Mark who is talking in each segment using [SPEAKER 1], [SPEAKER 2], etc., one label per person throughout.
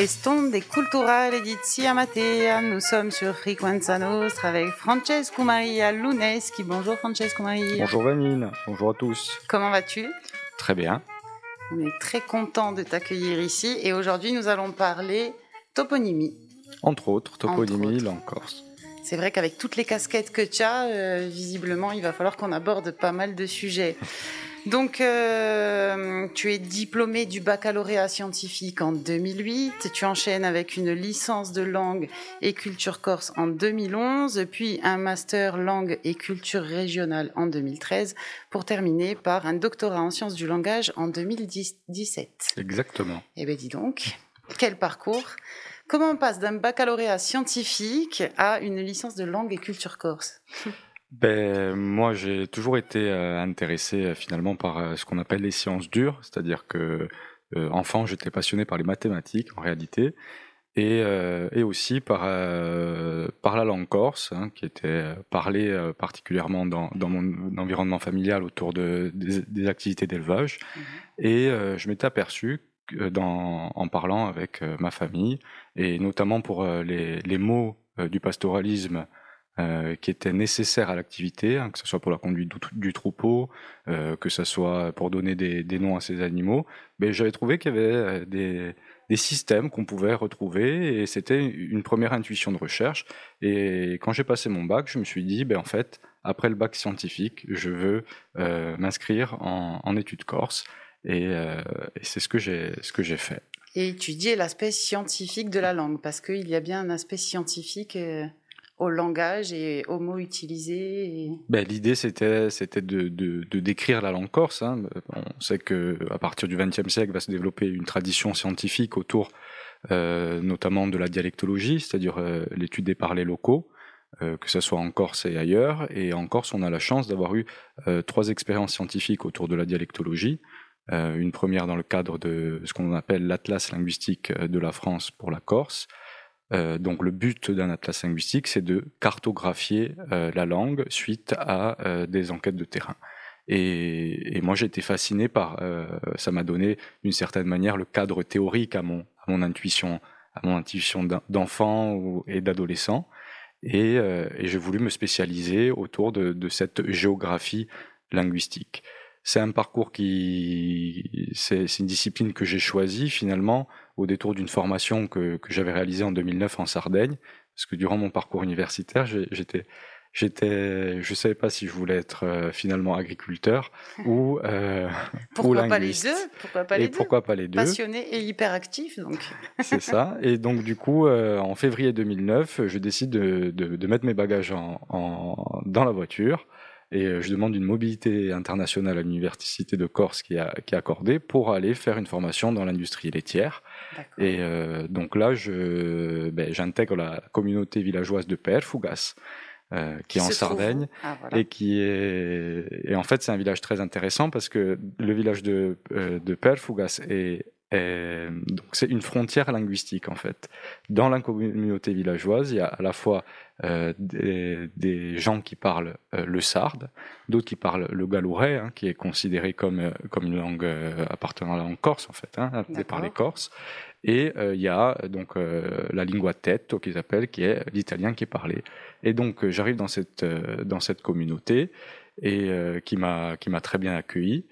[SPEAKER 1] Eston de Culturale di Zia Matea. Nous sommes sur Frequenza Nostra avec Francesco Maria Luneschi. Bonjour Francesco Maria.
[SPEAKER 2] Bonjour Vanine, bonjour à tous.
[SPEAKER 1] Comment vas-tu?
[SPEAKER 2] Très bien.
[SPEAKER 1] On est très content de t'accueillir ici et aujourd'hui nous allons parler toponymie.
[SPEAKER 2] Entre autres, toponymie,
[SPEAKER 1] autres.
[SPEAKER 2] langue corse.
[SPEAKER 1] C'est vrai qu'avec toutes les casquettes que tu as, euh, visiblement, il va falloir qu'on aborde pas mal de sujets. Donc, euh, tu es diplômé du baccalauréat scientifique en 2008. Tu enchaînes avec une licence de langue et culture corse en 2011, puis un master langue et culture régionale en 2013, pour terminer par un doctorat en sciences du langage en 2017.
[SPEAKER 2] Exactement.
[SPEAKER 1] Eh bien, dis donc, quel parcours Comment on passe d'un baccalauréat scientifique à une licence de langue et culture corse?
[SPEAKER 2] Ben, moi, j'ai toujours été euh, intéressé euh, finalement par euh, ce qu'on appelle les sciences dures, c'est-à-dire que enfant, j'étais passionné par les mathématiques en réalité, et, euh, et aussi par euh, par la langue corse, hein, qui était parlée euh, particulièrement dans, dans mon environnement familial autour de, des, des activités d'élevage.
[SPEAKER 1] Mhm.
[SPEAKER 2] Et je m'étais aperçu dans, en parlant avec ma famille, et notamment pour les, les mots du pastoralisme euh, qui étaient nécessaires à l'activité, hein, que ce soit pour la conduite du, troupeau, euh, que ce soit pour donner des, noms à ces animaux, mais j'avais trouvé qu'il y avait euh, des, systèmes qu'on pouvait retrouver et c'était une première intuition de recherche. Et quand j'ai passé mon bac, je me suis dit, ben en fait, après le bac scientifique, je veux m'inscrire en, études corse et, c'est ce que j'ai fait.
[SPEAKER 1] Et étudier l'aspect scientifique de la langue, parce qu'il y a bien un aspect scientifique au langage et aux mots utilisés.
[SPEAKER 2] Ben, l'idée c'était de, décrire la langue corse. Hein. On sait que à partir du XXe siècle va se développer une tradition scientifique autour euh, notamment de la dialectologie, c'est-à-dire euh, l'étude des parlers locaux, euh, que ce soit en Corse et ailleurs. Et en Corse, on a la chance d'avoir eu trois expériences scientifiques autour de la dialectologie. Une première dans le cadre de ce qu'on appelle l'Atlas linguistique de la France pour la Corse. Euh, donc le but d'un atlas linguistique, c'est de cartographier euh, la langue suite à euh, des enquêtes de terrain. Et, et moi, j'ai été fasciné par, euh, ça m'a donné d'une certaine manière le cadre théorique à mon, à mon intuition, à mon intuition d'en- d'enfant et d'adolescent. Et, euh, et j'ai voulu me spécialiser autour de, de cette géographie linguistique. C'est un parcours qui, c'est une discipline que j'ai choisie finalement au détour d'une formation que, que j'avais réalisée en 2009 en Sardaigne, parce que durant mon parcours universitaire, j'étais, j'étais, je savais pas si je voulais être euh, finalement agriculteur ou euh,
[SPEAKER 1] Pourquoi pas les
[SPEAKER 2] linguiste.
[SPEAKER 1] deux? Pourquoi pas les
[SPEAKER 2] et
[SPEAKER 1] deux?
[SPEAKER 2] pourquoi pas les deux?
[SPEAKER 1] Passionné et hyperactif, donc.
[SPEAKER 2] c'est ça. Et donc, du coup, euh, en février 2009, je décide de, de, de mettre mes bagages en, en- dans la voiture et euh, je demande une mobilité internationale à l'université de Corse qui, a, qui est accordée pour aller faire une formation dans l'industrie laitière. Et euh, donc là, je, ben, j'intègre la communauté villageoise de Perfougas, euh, qui, est en Sardaigne
[SPEAKER 1] Ah, voilà.
[SPEAKER 2] et qui est et en fait c'est un village très intéressant parce que le village de euh, de Perfougas est, est- donc c'est une frontière linguistique en fait. Dans la communauté villageoise, il y a à la fois euh, des, des gens qui parlent euh, le sarde, d'autres qui parlent le galourais, hein, qui est considéré comme euh, comme une langue euh, appartenant à la langue corse en fait, hein, par les. Corses. Et euh, il y a euh, donc euh, la lingua tetto qu'ils appellent, qui est l'italien qui est parlé. Et donc euh, j'arrive dans cette euh, dans cette communauté et euh, qui m'a qui m'a très bien accueilli.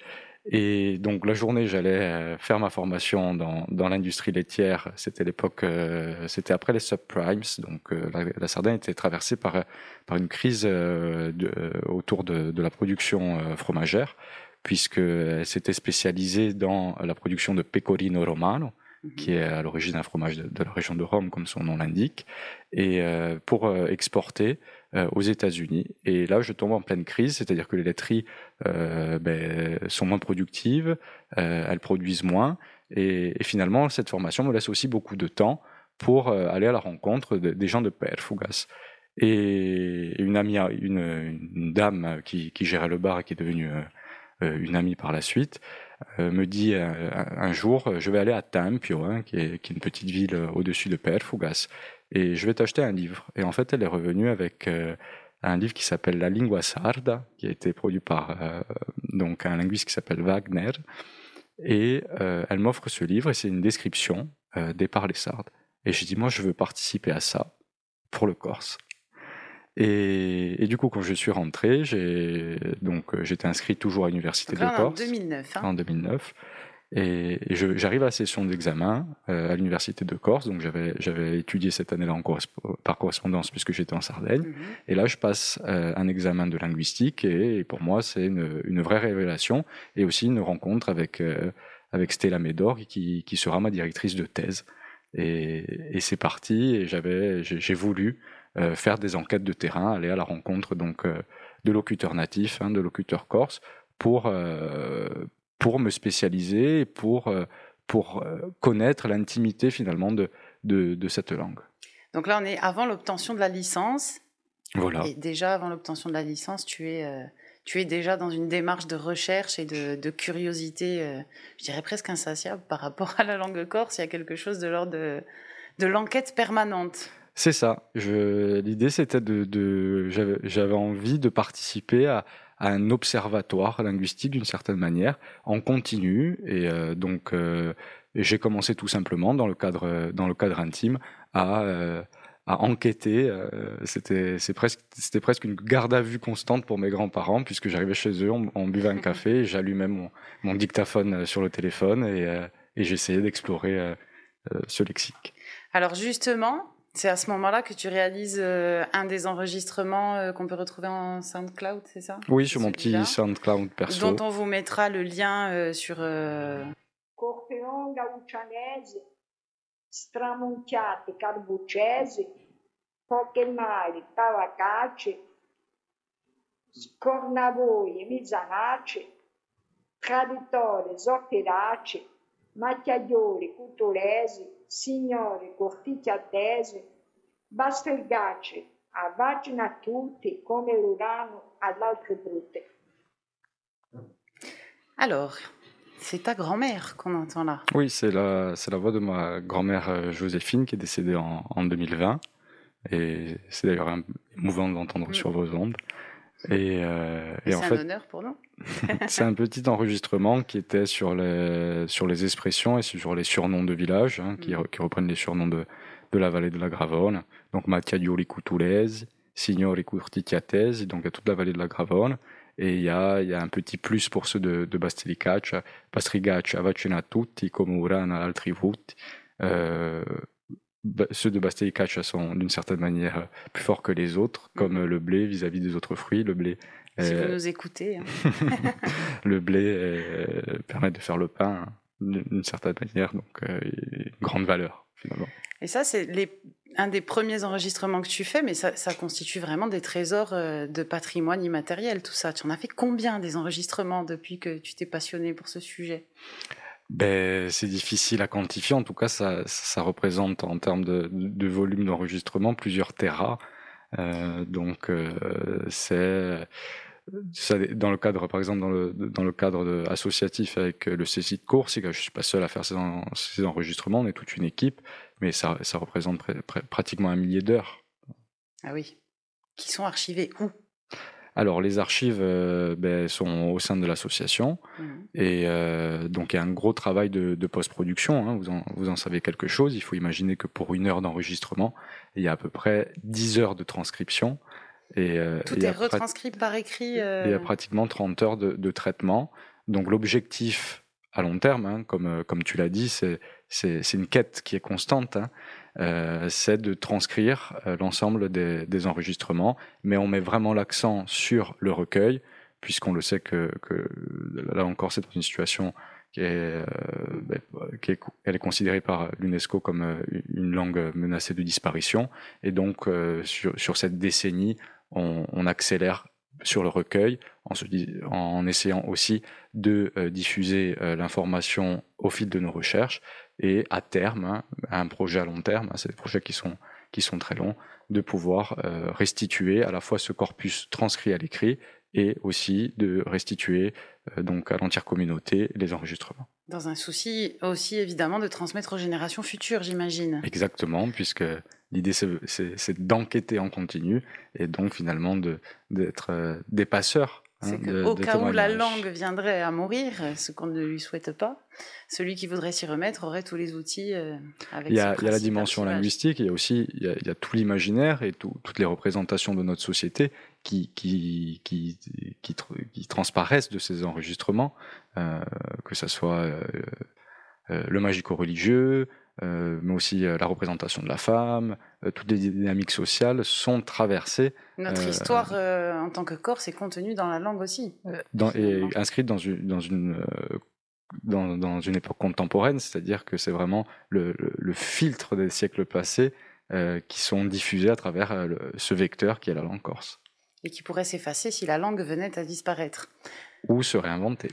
[SPEAKER 2] Et donc la journée, j'allais euh, faire ma formation dans, dans l'industrie laitière. C'était l'époque, euh, c'était après les subprimes, donc euh, la, la était traversée par par une crise autour de, de la production fromagère, puisque elle s'était spécialisée dans la production de pecorino romano,
[SPEAKER 1] Mhm.
[SPEAKER 2] qui est à l'origine un fromage de, la région de Rome, comme son nom l'indique, et euh, pour euh, exporter euh, aux États-Unis. Et là, je tombe en pleine crise, c'est-à-dire que les laiteries ben, sont moins productives, elles produisent moins, et, finalement, cette formation me laisse aussi beaucoup de temps pour aller à la rencontre de- des gens de Perfougas. Et une amie, une, dame qui, gérait le bar et qui est devenue une amie par la suite, me dit un, jour, je vais aller à Tempio, hein, qui, est, qui, est, une petite ville au-dessus de Perfugas, et je vais t'acheter un livre. Et en fait, elle est revenue avec un livre qui s'appelle La lingua sarda, qui a été produit par donc un linguiste qui s'appelle Wagner. Et elle m'offre ce livre et c'est une description des parlers sardes. Et j'ai dit, moi, je veux participer à ça pour le Corse. Et, du coup, quand je suis rentré, j'ai donc euh, j'étais inscrit toujours à l'université de Corse.
[SPEAKER 1] En 2009. Hein.
[SPEAKER 2] En 2009. Et, j'arrive à la session d'examen euh, à l'université de Corse, donc j'avais étudié cette année-là par correspondance puisque j'étais en Sardaigne. Mhm. Et là, je passe euh, un examen de linguistique et, pour moi, c'est une, une, vraie révélation et aussi une rencontre avec avec Stella Médor qui, qui sera ma directrice de thèse. Et, et c'est parti. Et j'avais, j'ai voulu euh, faire des enquêtes de terrain, aller à la rencontre donc euh, de locuteurs natifs, hein, de locuteurs corses, pour euh, pour me spécialiser, pour pour connaître l'intimité finalement de, de, de cette langue.
[SPEAKER 1] Donc là, on est avant l'obtention de la licence.
[SPEAKER 2] Voilà.
[SPEAKER 1] Et déjà avant l'obtention de la licence, tu es tu es déjà dans une démarche de recherche et de, curiosité, euh, je dirais presque insatiable par rapport à la langue corse. Il y a quelque chose de l'ordre de, l'enquête permanente.
[SPEAKER 2] C'est ça. L'idée, c'était de, j'avais envie de participer à, un observatoire linguistique d'une certaine manière, en continu. Et euh, donc, euh, j'ai commencé tout simplement dans le cadre, dans le cadre intime à à enquêter. Euh, c'était c'est presque c'était presque une garde à vue constante pour mes grands-parents puisque j'arrivais chez eux, on, buvait un café, j'allumais mon, mon dictaphone euh, sur le téléphone et, euh, et j'essayais d'explorer ce lexique.
[SPEAKER 1] Alors justement, c'est à ce moment-là que tu réalises un des enregistrements qu'on peut retrouver en SoundCloud, c'est ça?
[SPEAKER 2] Oui, sur mon petit SoundCloud perso.
[SPEAKER 1] Dont on vous mettra le lien sur.
[SPEAKER 3] stramonchiate carbucese, poche mari, tavacacce, scornavoie, mizanace, traditore, zopperace, macchiaioli, culturesi, signori, corticchiatese, bastergacce, avvacina a tutti come l'urano ad altre brutte.
[SPEAKER 1] Alors, C'est ta grand-mère qu'on entend là.
[SPEAKER 2] Oui, c'est la, c'est la voix de ma grand-mère euh, Joséphine qui est décédée en, en 2020. Et c'est d'ailleurs émouvant d'entendre mm. sur vos ondes.
[SPEAKER 1] Et, euh, et, fait, un honneur pour nous.
[SPEAKER 2] c'est un petit enregistrement qui était sur les, sur les expressions et sur les surnoms de villages, hein, qui, mm. qui, reprennent les surnoms de, de la vallée de la Gravone. Donc Mattiadioli Cutulesi, Signori Curtitiatesi, donc à toute la vallée de la Gravone. Et il y a, y a, un petit plus pour ceux de, de Bastilicaccia. Bastrigaccia avacina tutti come urana altri vuti. Euh, ceux de Bastilicaccia sont d'une certaine manière plus forts que les autres, comme mm-hmm. le blé vis-à-vis des autres fruits. Le blé.
[SPEAKER 1] Si vous nous écoutez. Hein.
[SPEAKER 2] le blé euh, permet de faire le pain hein, d'une certaine manière, donc euh, grande valeur finalement.
[SPEAKER 1] Et ça, c'est les un des premiers enregistrements que tu fais, mais ça, constitue vraiment des trésors euh, de patrimoine immatériel, tout ça. Tu en as fait combien des enregistrements depuis que tu t'es passionné pour ce sujet?
[SPEAKER 2] Ben, c'est difficile à quantifier. En tout cas, ça, ça représente en termes de, volume d'enregistrement plusieurs terras. Euh, donc, euh, c'est dans le cadre, par exemple, dans le, cadre associatif avec le CCI de course, c'est que je suis pas seul à faire ces, ces, enregistrements, on est toute une équipe, mais ça, ça représente pratiquement un millier d'heures.
[SPEAKER 1] Ah oui. Qui sont archivées où?
[SPEAKER 2] Alors les archives euh, ben, sont au sein de l'association mmh. et euh, donc il y a un gros travail de, de post-production. Hein. Vous, en, vous en savez quelque chose. Il faut imaginer que pour une heure d'enregistrement, il y a à peu près 10 heures de transcription
[SPEAKER 1] et, euh, Tout est retranscrit par écrit.
[SPEAKER 2] Il y a pratiquement 30 heures de, de traitement. Donc l'objectif à long terme, hein, comme, comme tu l'as dit, c'est, une quête qui est constante, hein, c'est de transcrire euh, l'ensemble des, enregistrements, mais on met vraiment l'accent sur le recueil, puisqu'on le sait que, là encore c'est une situation qui est, euh, ben, est, considérée par l'UNESCO comme euh, une langue menacée de disparition, et donc sur, cette décennie, on, accélère sur le recueil, en, essayant aussi de euh, diffuser euh, l'information au fil de nos recherches et à terme, hein, un projet à long terme, hein, c'est des projets qui sont, qui sont très longs, de pouvoir euh, restituer à la fois ce corpus transcrit à l'écrit et aussi de restituer euh, donc à l'entière communauté les enregistrements.
[SPEAKER 1] Dans un souci aussi évidemment de transmettre aux générations futures, j'imagine.
[SPEAKER 2] Exactement, puisque l'idée c'est d'enquêter en continu et donc finalement d'être euh, des passeurs
[SPEAKER 1] c'est hein, qu'au cas où la langue viendrait à mourir, ce qu'on ne lui souhaite pas, celui qui voudrait s'y remettre aurait tous les outils euh,
[SPEAKER 2] avec Il y a, il y a la dimension linguistique, il y a aussi il y a, il y a tout l'imaginaire et tout, toutes les représentations de notre société qui, qui, qui, qui, qui transparaissent de ces enregistrements, euh, que ce soit euh le magico-religieux, euh, mais aussi euh, la représentation de la femme, euh, toutes les dynamiques sociales sont traversées.
[SPEAKER 1] Notre histoire en tant que corps est contenue dans la langue aussi.
[SPEAKER 2] Dans, et inscrite dans une, dans une dans, dans, une époque contemporaine, c'est-à-dire que c'est vraiment le, le, filtre des siècles passés euh, qui sont diffusés à travers le, ce vecteur qui est la langue corse.
[SPEAKER 1] Et qui pourrait s'effacer si la langue venait à disparaître.
[SPEAKER 2] Ou se réinventer.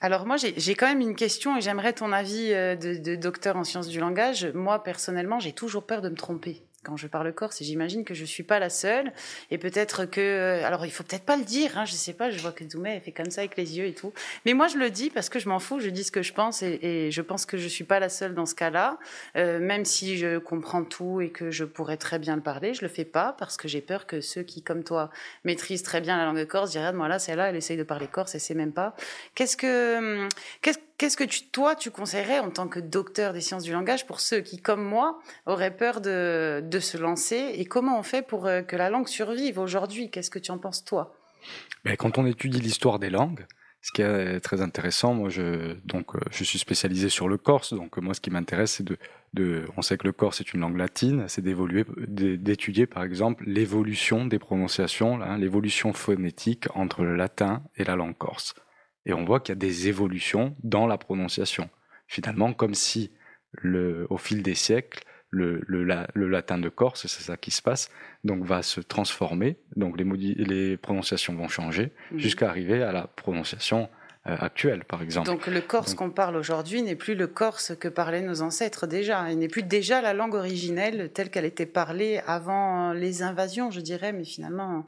[SPEAKER 1] Alors moi, j'ai quand même une question et j'aimerais ton avis euh, de, de, docteur en sciences du langage. Moi, personnellement, j'ai toujours peur de me tromper quand je parle corse et j'imagine que je suis pas la seule et peut-être que euh, alors il faut peut-être pas le dire hein, je sais pas je vois que Doumé fait comme ça avec les yeux et tout mais moi je le dis parce que je m'en fous je dis ce que je pense et, je pense que je suis pas la seule dans ce cas-là. Euh, même si je comprends tout et que je pourrais très bien le parler je le fais pas parce que j'ai peur que ceux qui comme toi maîtrisent très bien la langue corse diraient moi là celle-là elle essaye de parler corse et c'est même pas qu'est-ce que hum, qu'est-ce Qu'est-ce que tu, toi, tu conseillerais en tant que docteur des sciences du langage pour ceux qui, comme moi, auraient peur de, de se lancer Et comment on fait pour euh, que la langue survive aujourd'hui? Qu'est-ce que tu en penses, toi?
[SPEAKER 2] Ben, Quand on étudie l'histoire des langues, ce qui est très intéressant, moi, je, donc, euh, je suis spécialisé sur le corse, donc moi, ce qui m'intéresse, c'est de, de, on sait que le corse est une langue latine, c'est d'étudier, par exemple, l'évolution des prononciations, l'évolution phonétique entre le latin et la langue corse. Et on voit qu'il y a des évolutions dans la prononciation. Finalement, comme si le, au fil des siècles, le, le, le latin de Corse, c'est ça qui se passe, donc va se transformer, donc les, les prononciations vont changer, mmh. jusqu'à arriver à la prononciation euh, actuelle, par exemple.
[SPEAKER 1] Donc le corse qu'on parle aujourd'hui n'est plus le corse que parlaient nos ancêtres déjà, il n'est plus déjà la langue originelle telle qu'elle était parlée avant les invasions, je dirais, mais finalement...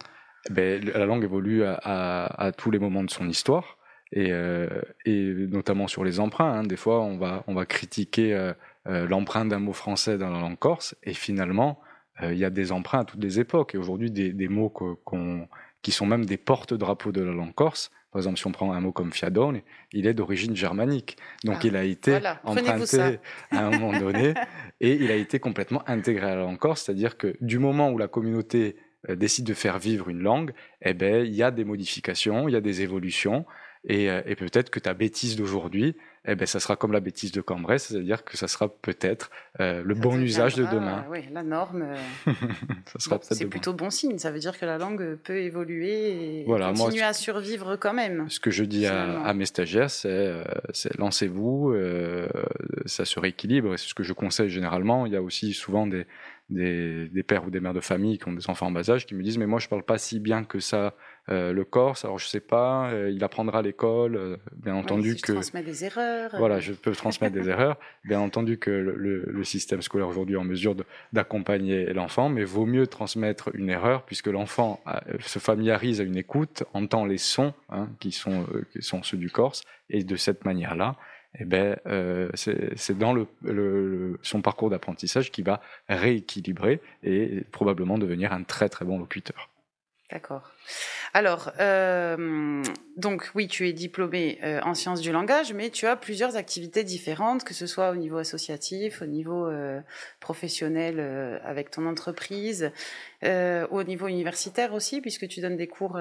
[SPEAKER 2] Ben, la langue évolue à, à, à tous les moments de son histoire et, euh, et notamment sur les emprunts. Hein. Des fois, on va, on va critiquer euh, euh, l'empreinte d'un mot français dans la langue corse, et finalement, il y a des emprunts à toutes les époques. Et aujourd'hui, des, des, mots qu'on, qui sont même des porte-drapeaux de la langue corse. Par exemple, si on prend un mot comme fiadone, il est d'origine germanique. Donc, ah, il a été emprunté à un moment donné et il a été complètement intégré à la langue corse. C'est-à-dire que du moment où la communauté décide de faire vivre une langue, eh ben, il y a des modifications, il y a des évolutions. Et, euh, et peut-être que ta bêtise d'aujourd'hui, eh ben, ça sera comme la bêtise de Cambrai, c'est-à-dire que ça sera peut-être euh, le bon usage de demain.
[SPEAKER 1] oui, la norme. Euh, c'est plutôt bon. signe. Ça veut dire que la langue peut évoluer et continuer à survivre quand même.
[SPEAKER 2] Ce que je dis à, à, mes stagiaires, c'est euh, lancez-vous, euh, ça se rééquilibre. Et c'est ce que je conseille généralement. Il y a aussi souvent des, des, des, pères ou des mères de famille qui ont des enfants en bas âge qui me disent mais moi je parle pas si bien que ça le Corse, alors je sais pas, il apprendra à l'école, bien entendu
[SPEAKER 1] si
[SPEAKER 2] que...
[SPEAKER 1] Je transmets des erreurs.
[SPEAKER 2] Voilà, je peux transmettre des erreurs. Bien entendu que le, le, système scolaire aujourd'hui est en mesure d'accompagner l'enfant, mais vaut mieux transmettre une erreur puisque l'enfant se familiarise à une écoute, entend les sons hein, qui, sont, qui sont ceux du Corse, et de cette manière-là, eh ben, euh, c'est dans le, le, son parcours d'apprentissage qui va rééquilibrer et probablement devenir un très très bon locuteur.
[SPEAKER 1] D'accord. Alors, euh, donc oui, tu es diplômé euh, en sciences du langage, mais tu as plusieurs activités différentes, que ce soit au niveau associatif, au niveau euh, professionnel euh, avec ton entreprise, au niveau universitaire aussi, puisque tu donnes des cours.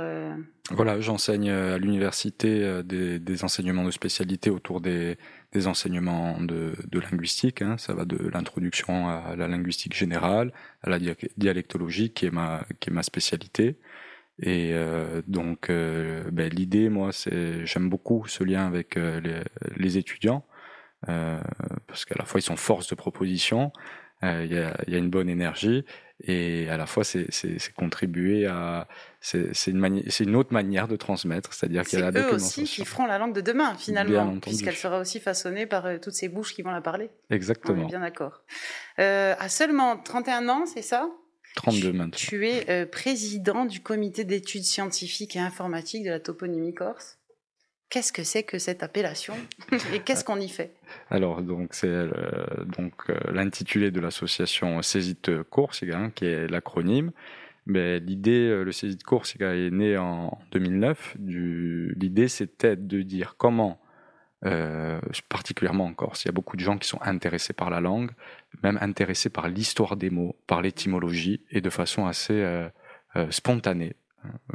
[SPEAKER 2] Voilà, j'enseigne à l'université des, des, enseignements de spécialité autour des, des enseignements de, de linguistique. Hein. Ça va de l'introduction à la linguistique générale, à la dialectologie, qui est ma, qui est ma spécialité. Et euh, donc, euh, ben, l'idée, moi, c'est j'aime beaucoup ce lien avec euh, les, les, étudiants euh, parce qu'à la fois ils sont force de proposition, il y a, y, a, une bonne énergie et à la fois c'est contribuer à c'est une autre manière de transmettre, c'est-à-dire qu'il y a la
[SPEAKER 1] eux aussi qui feront la langue de demain finalement, puisqu'elle sera aussi façonnée par toutes ces bouches qui vont la parler.
[SPEAKER 2] Exactement.
[SPEAKER 1] On est bien d'accord. à seulement 31 ans, c'est ça?
[SPEAKER 2] 32 maintenant.
[SPEAKER 1] Tu es euh, président du comité d'études scientifiques et informatiques de la toponymie corse. Qu'est-ce que c'est que cette appellation? Et qu'est-ce qu'on y fait?
[SPEAKER 2] Alors donc c'est euh, donc euh, l'intitulé de l'association Césite Corsica hein, qui est l'acronyme. Mais l'idée, le Césite Corsica est né en 2009. L'idée c'était de dire comment euh, particulièrement en Corse. Il y a beaucoup de gens qui sont intéressés par la langue, même intéressés par l'histoire des mots, par l'étymologie, et de façon assez euh, euh, spontanée.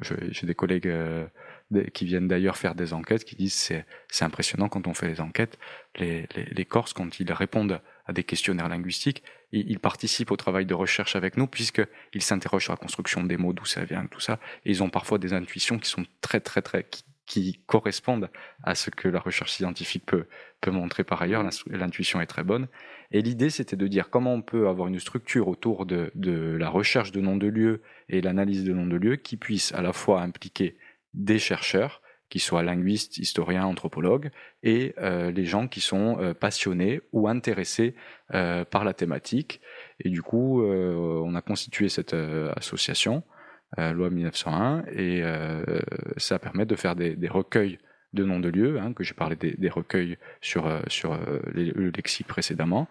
[SPEAKER 2] J'ai des collègues qui viennent d'ailleurs faire des enquêtes qui disent c'est impressionnant quand on fait les enquêtes. Les, Corses, quand ils répondent à des questionnaires linguistiques, ils, participent au travail de recherche avec nous puisqu'ils s'interrogent sur la construction des mots, d'où ça vient, tout ça. Et ils ont parfois des intuitions qui sont très très très qui correspondent à ce que la recherche scientifique peut, peut montrer par ailleurs. L'intuition est très bonne. Et l'idée, c'était de dire comment on peut avoir une structure autour de la recherche de noms de lieux et l'analyse de noms de lieux qui puisse à la fois impliquer des chercheurs, qui soient linguistes, historiens, anthropologues, et euh, les gens qui sont euh, passionnés ou intéressés euh, par la thématique. Et du coup, euh, on a constitué cette euh, association euh, loi 1901, et ça permet de faire des, des, recueils de noms de lieux, hein, que j'ai parlé des, des, recueils sur, sur le lexique précédemment.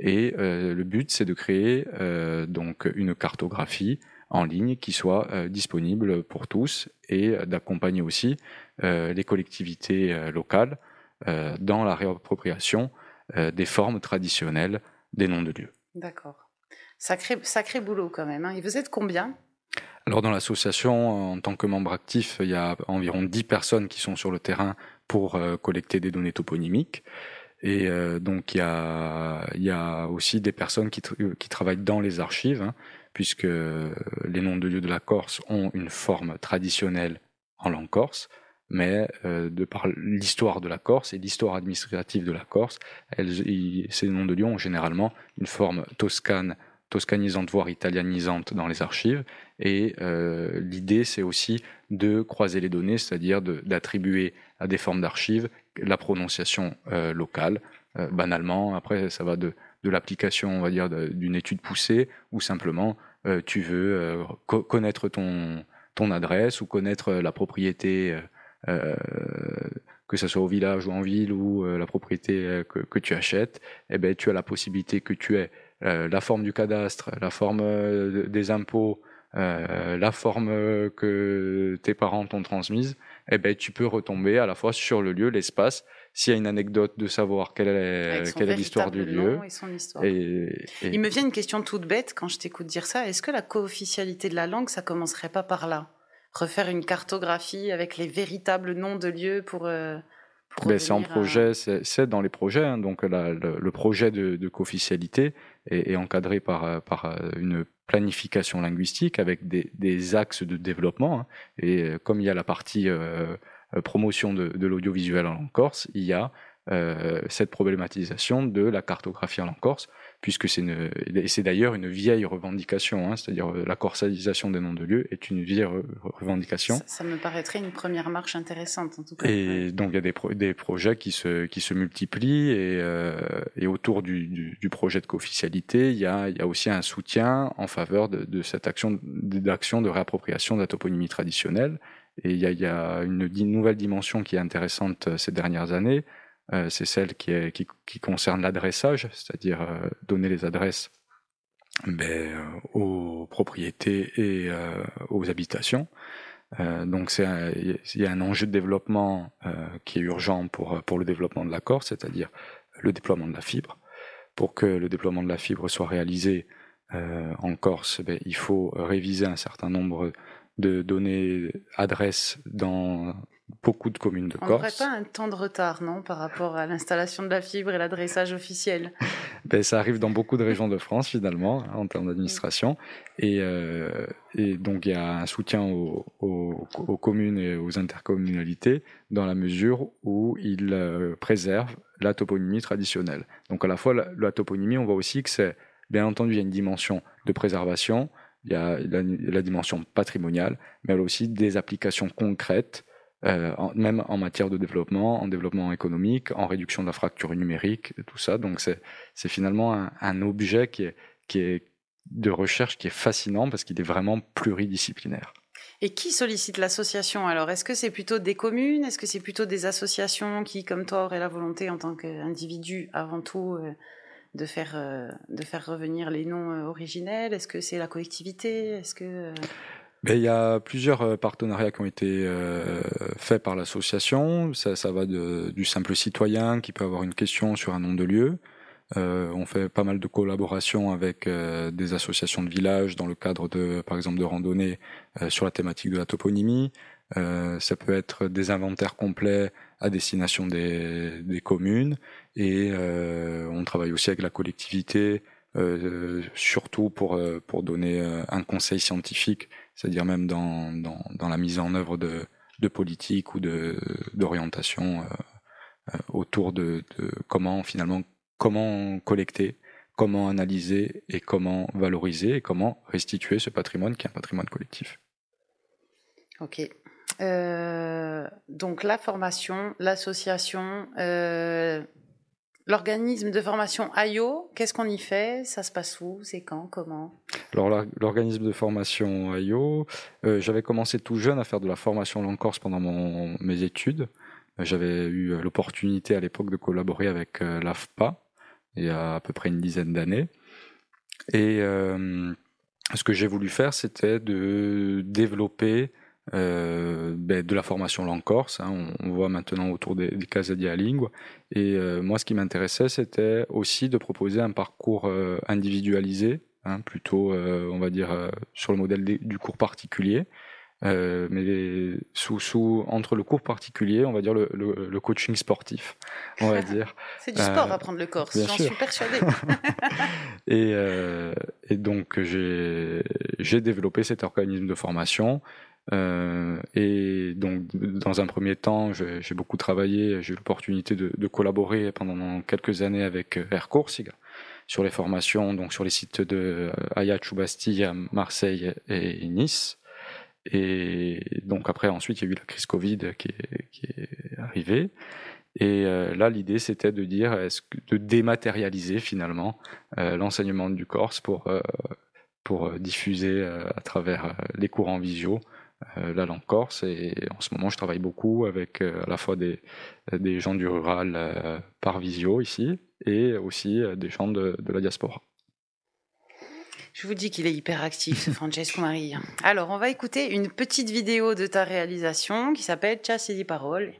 [SPEAKER 2] Et le but, c'est de créer donc une cartographie en ligne qui soit disponible pour tous et d'accompagner aussi les collectivités locales dans la réappropriation des formes traditionnelles des noms de lieux.
[SPEAKER 1] D'accord. Sacré, sacré boulot quand même. Hein. Et vous êtes combien?
[SPEAKER 2] Alors dans l'association, en tant que membre actif, il y a environ 10 personnes qui sont sur le terrain pour euh, collecter des données toponymiques. Et euh, donc il y, a, il y a aussi des personnes qui, qui travaillent dans les archives, hein, puisque les noms de lieux de la Corse ont une forme traditionnelle en langue corse, mais euh, de par l'histoire de la Corse et l'histoire administrative de la Corse, ces noms de lieux ont généralement une forme toscane toscanisante, voire italianisante dans les archives. Et euh, l'idée, c'est aussi de croiser les données, c'est-à-dire d'attribuer à des formes d'archives la prononciation euh, locale. Euh, banalement, après, ça va de, de l'application, on va dire, d'une étude poussée, ou simplement euh, tu veux euh, co connaître ton, ton adresse ou connaître la propriété. que ce soit au village ou en ville ou la propriété que, que, tu achètes, eh ben, tu as la possibilité que tu aies euh, la forme du cadastre, la forme euh, des impôts, euh, la forme que tes parents t'ont transmise, eh ben, tu peux retomber à la fois sur le lieu, l'espace, s'il y a une anecdote de savoir quelle est, quelle est l'histoire du lieu.
[SPEAKER 1] Et son histoire. Et, et... Il me vient une question toute bête quand je t'écoute dire ça. Est-ce que la co-officialité de la langue, ça commencerait pas par là? Refaire une cartographie avec les véritables noms de lieux pour... Euh
[SPEAKER 2] ben, c'est en projet, à... c'est dans les projets. Hein, donc la, le, le, projet de, de co-officialité est, est, encadré par, par une planification linguistique avec des, des axes de développement. Hein, et comme il y a la partie euh, promotion de, de l'audiovisuel en Corse, il y a euh, cette problématisation de la cartographie en corse, puisque c'est c'est d'ailleurs une vieille revendication, hein, c'est-à-dire euh, la corsalisation des noms de lieux est une vieille re revendication.
[SPEAKER 1] Ça, ça, me paraîtrait une première marche intéressante en tout cas.
[SPEAKER 2] Et donc il y a des, pro des projets qui se, qui se multiplient et, euh, et autour du, du, du, projet de co-officialité, il y a, il y a aussi un soutien en faveur de, de cette action d'action de réappropriation de la toponymie traditionnelle. Et il y a, une, nouvelle dimension qui est intéressante euh, ces dernières années, euh, c'est celle qui, concerne l'adressage, c'est-à-dire euh, donner les adresses ben, aux propriétés et aux habitations. donc il y a un enjeu de développement qui est urgent pour, le développement de la Corse, c'est-à-dire le déploiement de la fibre. Pour que le déploiement de la fibre soit réalisé en Corse, ben, il faut réviser un certain nombre de données adresses dans beaucoup de communes de
[SPEAKER 1] On
[SPEAKER 2] Corse.
[SPEAKER 1] On n'aurait pas un temps de retard, non, par rapport à l'installation de la fibre et l'adressage officiel
[SPEAKER 2] ben, Ça arrive dans beaucoup de régions de France, finalement, hein, en termes d'administration. Et, euh, et, donc, il y a un soutien aux, aux, aux, communes et aux intercommunalités dans la mesure où ils euh, préservent la toponymie traditionnelle. Donc, à la fois, la, la toponymie, on voit aussi que c'est, bien entendu, il y a une dimension de préservation, il y a la, dimension patrimoniale, mais y a aussi des applications concrètes euh, même en matière de développement, en développement économique, en réduction de la fracture numérique, tout ça. Donc c'est finalement un, un, objet qui est, qui est de recherche qui est fascinant parce qu'il est vraiment pluridisciplinaire.
[SPEAKER 1] Et qui sollicite l'association alors? Est-ce que c'est plutôt des communes? Est-ce que c'est plutôt des associations qui, comme toi, auraient la volonté en tant qu'individu avant tout euh, de, faire, euh, de faire revenir les noms originels? Est-ce que c'est la collectivité? Est-ce que
[SPEAKER 2] ben, il y a plusieurs euh, partenariats qui ont été euh, faits par l'association. Ça, ça va du simple citoyen qui peut avoir une question sur un nom de lieu. Euh, on fait pas mal de collaborations avec euh, des associations de villages dans le cadre de, par exemple, de randonnées sur la thématique de la toponymie. ça peut être des inventaires complets à destination des, des communes et on travaille aussi avec la collectivité, surtout pour pour donner un conseil scientifique c'est-à-dire même dans, dans, dans, la mise en œuvre de, de politique ou de d'orientation euh, euh, autour de, de, comment finalement comment collecter, comment analyser et comment valoriser et comment restituer ce patrimoine qui est un patrimoine collectif.
[SPEAKER 1] Ok. Euh, donc la formation, l'association, euh, L'organisme de formation IO, qu'est-ce qu'on y fait? Ça se passe où? C'est quand? Comment?
[SPEAKER 2] Alors l'organisme de formation IO, euh, j'avais commencé tout jeune à faire de la formation langue corse pendant mes études. J'avais eu l'opportunité à l'époque de collaborer avec l'AFPA il y a à peu près une dizaine d'années. Et ce que j'ai voulu faire, c'était de développer euh, ben, de la formation langue corse. Hein, on, voit maintenant autour des, des cases Et euh, moi, ce qui m'intéressait, c'était aussi de proposer un parcours euh, individualisé, hein, plutôt, on va dire, sur le modèle du cours particulier. mais sous, sous entre le cours particulier, on va dire le, le, coaching sportif, on va dire.
[SPEAKER 1] C'est du sport apprendre le corse, j'en suis persuadé.
[SPEAKER 2] et, et donc j'ai développé cet organisme de formation euh, et donc, dans un premier temps, j'ai beaucoup travaillé. J'ai eu l'opportunité de, collaborer pendant quelques années avec euh, Air Corsica sur les formations, donc sur les sites de Ajaccio, Bastille, Marseille et Nice. Et donc après, ensuite, il y a eu la crise Covid qui est, arrivée. Et euh, là, l'idée, c'était de dire, de dématérialiser finalement euh, l'enseignement du Corse pour euh, pour diffuser à travers les cours en visio euh, la langue corse. Et en ce moment, je travaille beaucoup avec euh, à la fois des, des gens du rural euh, par visio ici et aussi des gens de, de la diaspora.
[SPEAKER 1] Je vous dis qu'il est hyper actif, ce Francesco Marie. Alors, on va écouter une petite vidéo de ta réalisation qui s'appelle Chasse et des paroles.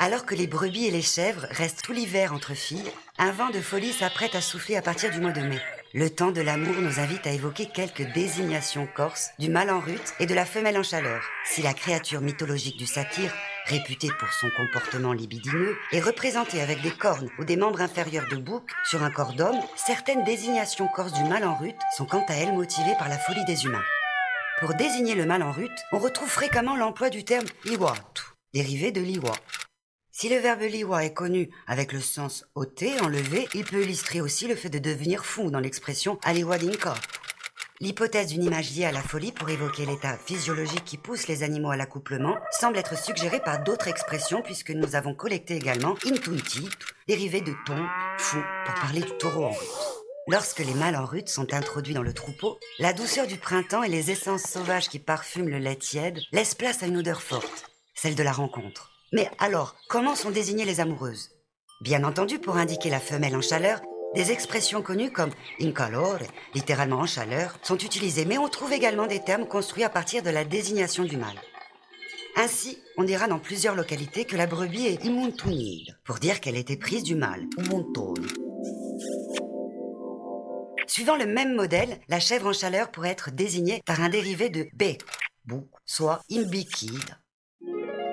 [SPEAKER 4] Alors que les brebis et les chèvres restent tout l'hiver entre filles, un vent de folie s'apprête à souffler à partir du mois de mai. Le temps de l'amour nous invite à évoquer quelques désignations corses du mâle en rut et de la femelle en chaleur. Si la créature mythologique du satyre, réputée pour son comportement libidineux, est représentée avec des cornes ou des membres inférieurs de bouc sur un corps d'homme, certaines désignations corses du mâle en rut sont quant à elles motivées par la folie des humains. Pour désigner le mâle en rut, on retrouve fréquemment l'emploi du terme liwatu, dérivé de liwa, si le verbe liwa est connu avec le sens ôter, enlever, il peut illustrer aussi le fait de devenir fou dans l'expression aliwa dinka. L'hypothèse d'une image liée à la folie pour évoquer l'état physiologique qui pousse les animaux à l'accouplement semble être suggérée par d'autres expressions puisque nous avons collecté également intunti, dérivé de ton, fou, pour parler du taureau en route. Lorsque les mâles en rut sont introduits dans le troupeau, la douceur du printemps et les essences sauvages qui parfument le lait tiède laissent place à une odeur forte, celle de la rencontre. Mais alors, comment sont désignées les amoureuses? Bien entendu, pour indiquer la femelle en chaleur, des expressions connues comme in calore, littéralement en chaleur, sont utilisées, mais on trouve également des termes construits à partir de la désignation du mâle. Ainsi, on dira dans plusieurs localités que la brebis est imuntunide, pour dire qu'elle était prise du mâle, Suivant le même modèle, la chèvre en chaleur pourrait être désignée par un dérivé de b, soit imbikide,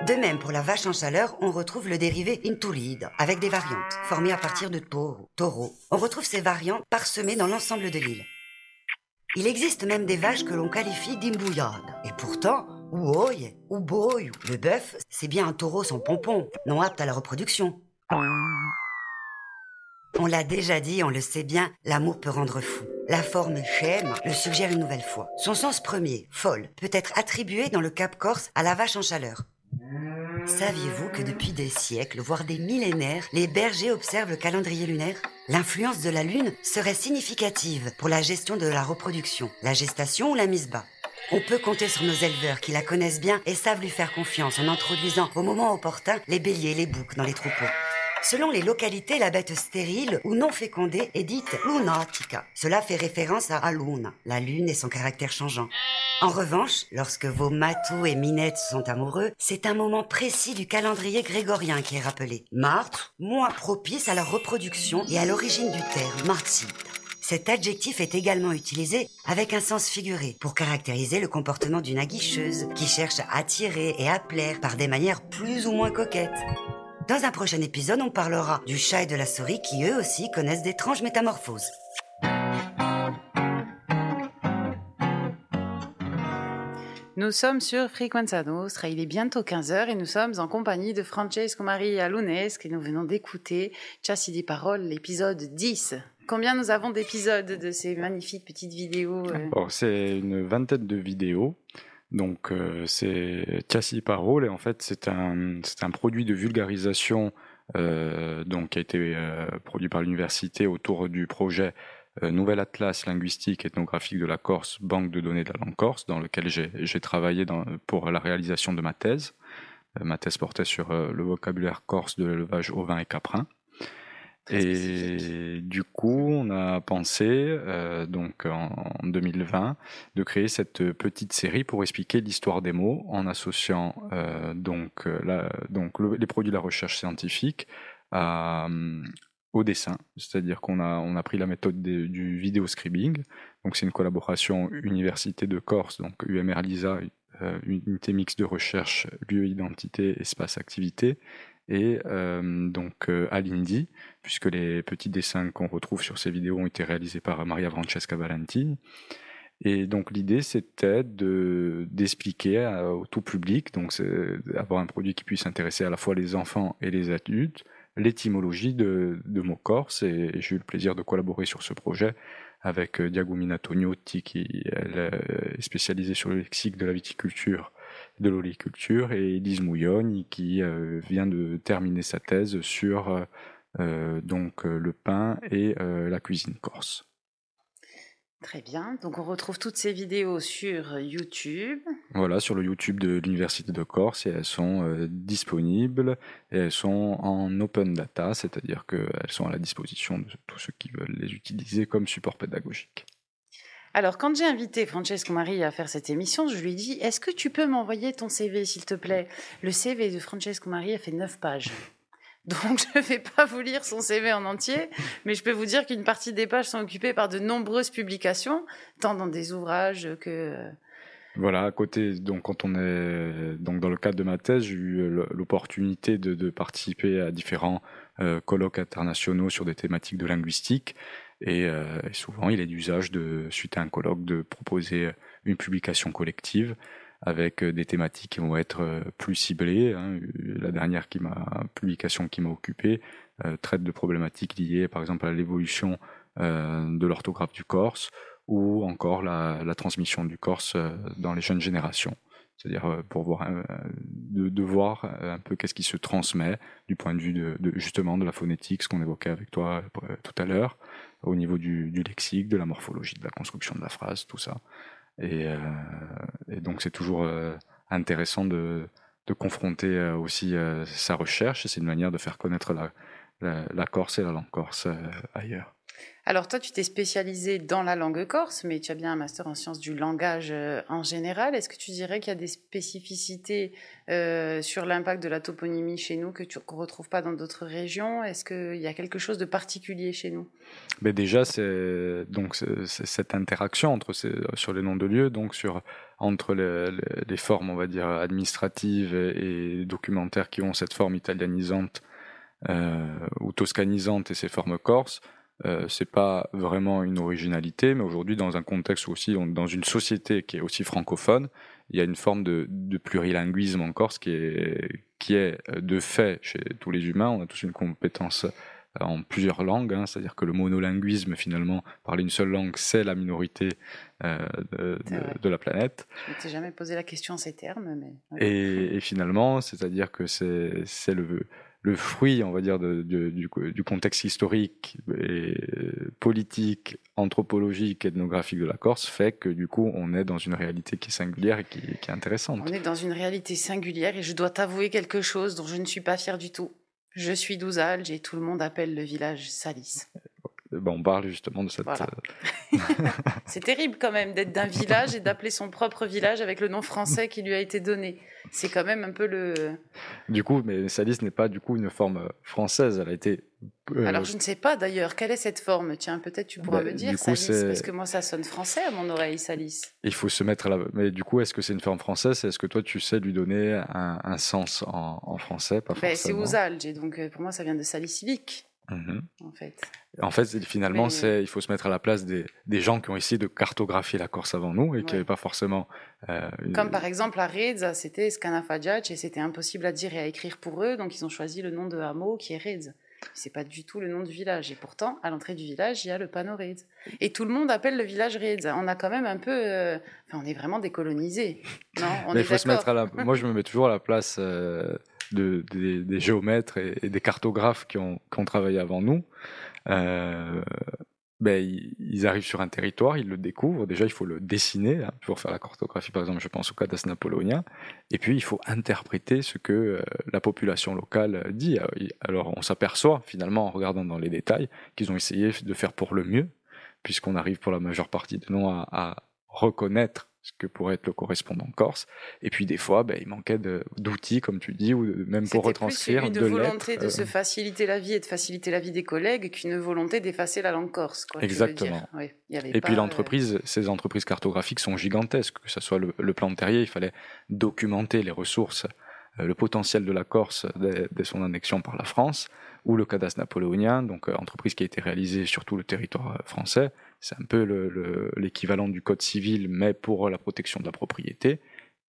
[SPEAKER 4] de même, pour la vache en chaleur, on retrouve le dérivé intulide, avec des variantes, formées à partir de taureau, taureau. On retrouve ces variantes parsemées dans l'ensemble de l'île. Il existe même des vaches que l'on qualifie d'imbouillades. Et pourtant, ouoy ou boy, le bœuf, c'est bien un taureau sans pompon, non apte à la reproduction. On l'a déjà dit, on le sait bien, l'amour peut rendre fou. La forme chem le suggère une nouvelle fois. Son sens premier, folle, peut être attribué dans le Cap Corse à la vache en chaleur. Saviez-vous que depuis des siècles, voire des millénaires, les bergers observent le calendrier lunaire? L'influence de la Lune serait significative pour la gestion de la reproduction, la gestation ou la mise bas. On peut compter sur nos éleveurs qui la connaissent bien et savent lui faire confiance en introduisant au moment opportun les béliers et les boucs dans les troupeaux. Selon les localités, la bête stérile ou non fécondée est dite lunatica. Cela fait référence à luna, la lune et son caractère changeant. En revanche, lorsque vos matous et minettes sont amoureux, c'est un moment précis du calendrier grégorien qui est rappelé. Martre, mois propice à la reproduction et à l'origine du terme martide. Cet adjectif est également utilisé avec un sens figuré pour caractériser le comportement d'une aguicheuse qui cherche à attirer et à plaire par des manières plus ou moins coquettes. Dans un prochain épisode, on parlera du chat et de la souris qui eux aussi connaissent d'étranges métamorphoses.
[SPEAKER 1] Nous sommes sur Frequenza Nostra, il est bientôt 15h et nous sommes en compagnie de Francesco Maria Lunes que nous venons d'écouter Chassis des paroles, l'épisode 10. Combien nous avons d'épisodes de ces magnifiques petites vidéos
[SPEAKER 2] euh? C'est une vingtaine de vidéos. Donc euh, c'est Chassis Parole et en fait c'est un, un produit de vulgarisation euh, donc, qui a été produit par l'université autour du projet Nouvel Atlas linguistique et ethnographique de la Corse, banque de données de la langue corse, dans lequel j'ai travaillé dans, pour la réalisation de ma thèse. ma thèse portait sur le vocabulaire corse de l'élevage ovin et caprin. Et du coup, on a pensé, euh, donc en 2020, de créer cette petite série pour expliquer l'histoire des mots en associant euh, donc, euh, la, donc les produits de la recherche scientifique à, au dessin. C'est-à-dire qu'on a, on a pris la méthode du vidéo scribing. Donc c'est une collaboration Université de Corse, donc UMR LISA, unité mixte de recherche, lieu, identité, espace, activité, et euh, donc euh, à l'Indie, puisque les petits dessins qu'on retrouve sur ces vidéos ont été réalisés par Maria Francesca Valentini. Et donc l'idée c'était de d'expliquer au tout public, donc avoir un produit qui puisse intéresser à la fois les enfants et les adultes, l'étymologie de, de mots corse. Et, j'ai eu le plaisir de collaborer sur ce projet avec euh, Diagomina Tognotti, qui elle, est spécialisée sur le lexique de la viticulture de l'oliculture, et Elise Mouillonne qui euh, vient de terminer sa thèse sur euh, euh, donc le pain et la cuisine corse.
[SPEAKER 1] Très bien. Donc on retrouve toutes ces vidéos sur YouTube.
[SPEAKER 2] Voilà, sur le YouTube de l'Université de Corse et elles sont disponibles et elles sont en open data, c'est-à-dire qu'elles sont à la disposition de tous ceux qui veulent les utiliser comme support pédagogique.
[SPEAKER 1] Alors, quand j'ai invité Francesco Marie à faire cette émission, je lui ai dit Est-ce que tu peux m'envoyer ton CV, s'il te plaît? Le CV de Francesco Marie a fait 9 pages. Donc, je ne vais pas vous lire son CV en entier, mais je peux vous dire qu'une partie des pages sont occupées par de nombreuses publications, tant dans des ouvrages que. Euh,
[SPEAKER 2] voilà, à côté, donc quand on est donc dans le cadre de ma thèse, j'ai eu l'opportunité de, participer à différents euh, colloques internationaux sur des thématiques de linguistique. Euh, et, souvent, il est d'usage, suite à un colloque, de proposer une publication collective avec euh, des thématiques qui vont être euh, plus ciblées. Hein. La dernière publication qui m'a occupé traite de problématiques liées, par exemple, à l'évolution de l'orthographe du corse ou encore la, transmission du corse dans les jeunes générations. C'est-à-dire pour voir de, voir un peu qu'est-ce qui se transmet du point de vue de, justement de la phonétique, ce qu'on évoquait avec toi tout à l'heure, au niveau du, lexique, de la morphologie, de la construction de la phrase, tout ça. Et, euh, donc c'est toujours euh, intéressant de, confronter euh, aussi sa recherche, et c'est une manière de faire connaître la Corse et la langue corse ailleurs.
[SPEAKER 1] Alors toi, tu t'es spécialisé dans la langue corse, mais tu as bien un master en sciences du langage euh, en général. Est-ce que tu dirais qu'il y a des spécificités euh, sur l'impact de la toponymie chez nous que tu ne retrouves pas dans d'autres régions? Est-ce qu'il y a quelque chose de particulier chez nous?
[SPEAKER 2] Mais Déjà, c'est donc cette interaction entre sur les noms de lieux, donc sur, entre les, formes, on va dire, administratives et, documentaires qui ont cette forme italianisante euh, ou toscanisante et ces formes corses euh, c'est pas vraiment une originalité, mais aujourd'hui, dans un contexte aussi, dans une société qui est aussi francophone, il y a une forme de, plurilinguisme en Corse qui est, qui est euh, de fait chez tous les humains. On a tous une compétence en plusieurs langues, hein, c'est-à-dire que le monolinguisme, finalement, parler une seule langue, c'est la minorité euh, de, la planète.
[SPEAKER 1] Je ne m'étais jamais posé la question en ces termes. Mais...
[SPEAKER 2] Et, finalement, c'est-à-dire que c'est le, le fruit, on va dire, de, du, contexte historique et politique, anthropologique, ethnographique de la Corse, fait que du coup, on est dans une réalité qui est singulière et qui, qui est intéressante.
[SPEAKER 1] On est dans une réalité singulière et je dois t'avouer quelque chose dont je ne suis pas fier du tout. Je suis d'Ouzalge et tout le monde appelle le village Salis.
[SPEAKER 2] Ben, on parle justement de cette. Euh,
[SPEAKER 1] c'est terrible quand même d'être d'un village et d'appeler son propre village avec le nom français qui lui a été donné. C'est quand même un peu le.
[SPEAKER 2] Du coup, mais Salis n'est pas du coup une forme euh, française. Elle a été.
[SPEAKER 1] Euh, Alors je ne sais pas d'ailleurs quelle est cette forme? Tiens, peut-être tu pourras ben, me dire Salis parce que moi ça sonne français à mon oreille Salis.
[SPEAKER 2] Il faut se mettre à la. Mais du coup, est-ce que c'est une forme française? Est-ce que toi tu sais lui donner un, sens en, français? Pas ben,
[SPEAKER 1] C'est Ouzalge et donc pour moi ça vient de salisivique.
[SPEAKER 2] Mmh en fait. En fait, finalement, c'est il faut se mettre à la place des, des, gens qui ont essayé de cartographier la Corse avant nous et qui n'avaient pas forcément.
[SPEAKER 1] Euh, Comme par exemple à Reds, c'était Scanafadjach et c'était impossible à dire et à écrire pour eux, donc ils ont choisi le nom de hameau qui est Reds. C'est pas du tout le nom du village. Et pourtant, à l'entrée du village, il y a le panneau Reds. Et tout le monde appelle le village Reds. On a quand même un peu. Euh, enfin, on est vraiment décolonisé. Non, on
[SPEAKER 2] Mais
[SPEAKER 1] il
[SPEAKER 2] faut se mettre à la. Moi, je me mets toujours à la place. Euh, de, des, géomètres et, des cartographes qui ont, travaillé avant nous, euh, ben, ils, arrivent sur un territoire, ils le découvrent. Déjà, il faut le dessiner hein, pour faire la cartographie, par exemple, je pense au cadastre napoléonien. Et puis, il faut interpréter ce que euh, la population locale dit. Alors, on s'aperçoit finalement en regardant dans les détails qu'ils ont essayé de faire pour le mieux, puisqu'on arrive pour la majeure partie de nous à reconnaître ce que pourrait être le correspondant corse. Et puis des fois, ben, il manquait d'outils, comme tu dis, ou même pour retranscrire
[SPEAKER 1] plus une de volonté de se euh. faciliter la vie et de faciliter la vie des collègues qu'une volonté d'effacer la langue corse. Quoi,
[SPEAKER 2] Exactement. et puis l'entreprise, ces entreprises cartographiques sont gigantesques. Que ce soit le, plan de terrier, il fallait documenter les ressources, euh, le potentiel de la Corse dès, son annexion par la France, ou le cadastre napoléonien, donc euh, entreprise qui a été réalisée sur tout le territoire français c'est un peu l'équivalent du code civil, mais pour la protection de la propriété.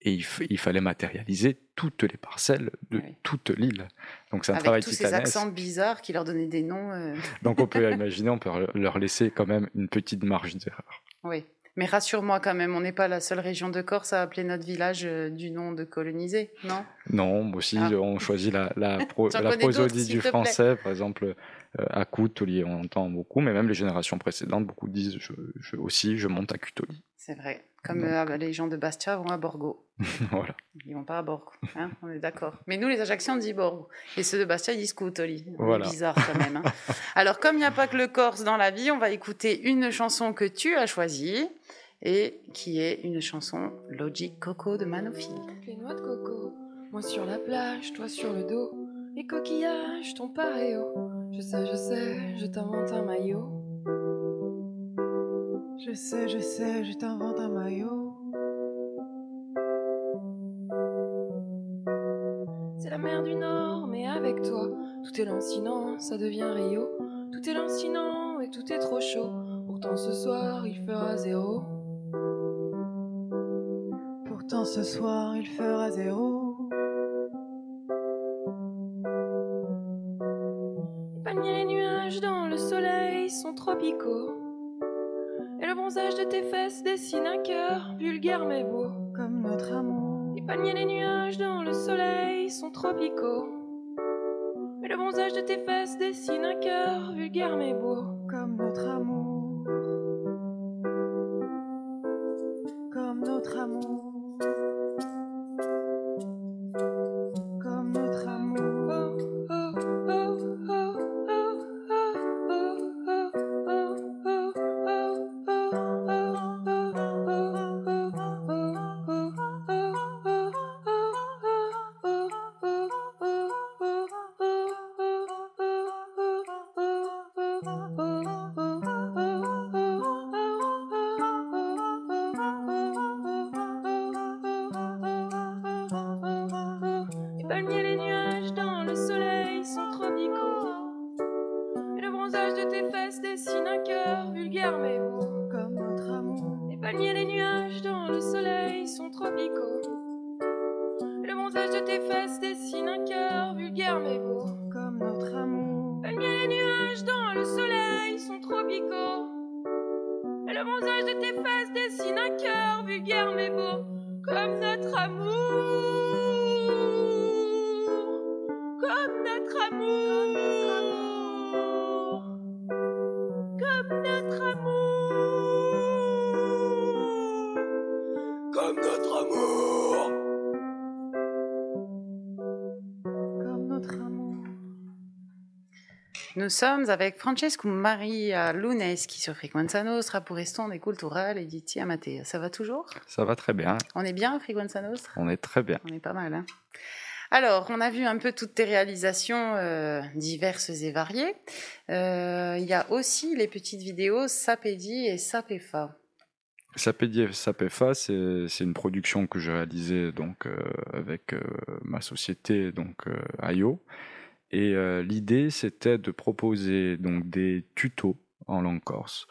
[SPEAKER 2] Et il, fallait matérialiser toutes les parcelles de toute l'île.
[SPEAKER 1] Donc c'est un Avec travail tous ces accents bizarres qui leur donnaient des noms. Euh.
[SPEAKER 2] Donc on peut imaginer, on peut leur laisser quand même une petite marge d'erreur.
[SPEAKER 1] Oui. Mais rassure-moi quand même, on n'est pas la seule région de Corse à appeler notre village euh, du nom de colonisé, non?
[SPEAKER 2] Non, aussi ah. on choisit la, la, la prosodie du français, par exemple à Coutoli, on entend beaucoup, mais même les générations précédentes, beaucoup disent je, aussi je monte à Cutoli.
[SPEAKER 1] C'est vrai, comme euh, les gens de Bastia vont à Borgo.
[SPEAKER 2] voilà.
[SPEAKER 1] Ils vont pas à Borgo, hein, on est d'accord. Mais nous, les Ajacciens, on dit Borgo. Et ceux de Bastia, ils disent Coutoli.
[SPEAKER 2] Voilà.
[SPEAKER 1] bizarre quand même. Hein. Alors, comme il n'y a pas que le Corse dans la vie, on va écouter une chanson que tu as choisie et qui est une chanson Logic Coco de Manofield.
[SPEAKER 5] Les noix de coco, moi sur la plage, toi sur le dos, les coquillages, ton paréo. Je sais, je sais, je t'invente un maillot.
[SPEAKER 6] Je sais, je sais, je t'invente un maillot.
[SPEAKER 5] C'est la mer du Nord, mais avec toi, tout est lancinant, ça devient Rio. Tout est lancinant et tout est trop chaud. Pourtant ce soir, il fera zéro.
[SPEAKER 6] Pourtant ce soir, il fera zéro.
[SPEAKER 5] Tropicaux. Et le bronzage de tes fesses dessine un cœur vulgaire mais beau.
[SPEAKER 6] Comme notre amour.
[SPEAKER 5] Les palmiers, les nuages dans le soleil sont tropicaux. Et le bronzage de tes fesses dessine un cœur vulgaire mais beau.
[SPEAKER 6] Comme notre amour. Notre amour.
[SPEAKER 1] Nous sommes avec Francesco Maria Luneschi sur Frequenza Nostra pour Estonde Culturale et Diti Amatea. Ça va toujours?
[SPEAKER 2] Ça va très bien,
[SPEAKER 1] On est bien à Frequenza Nostra?
[SPEAKER 2] On est très bien.
[SPEAKER 1] On est pas mal. Hein Alors, on a vu un peu toutes tes réalisations euh, diverses et variées. Euh, Il y a aussi les petites vidéos Sapedi et Sapefa.
[SPEAKER 2] Sapedi et Sapefa, c'est une production que j'ai réalisée donc euh, avec euh, ma société donc IO. Et euh, l'idée, c'était de proposer donc des tutos en langue corse.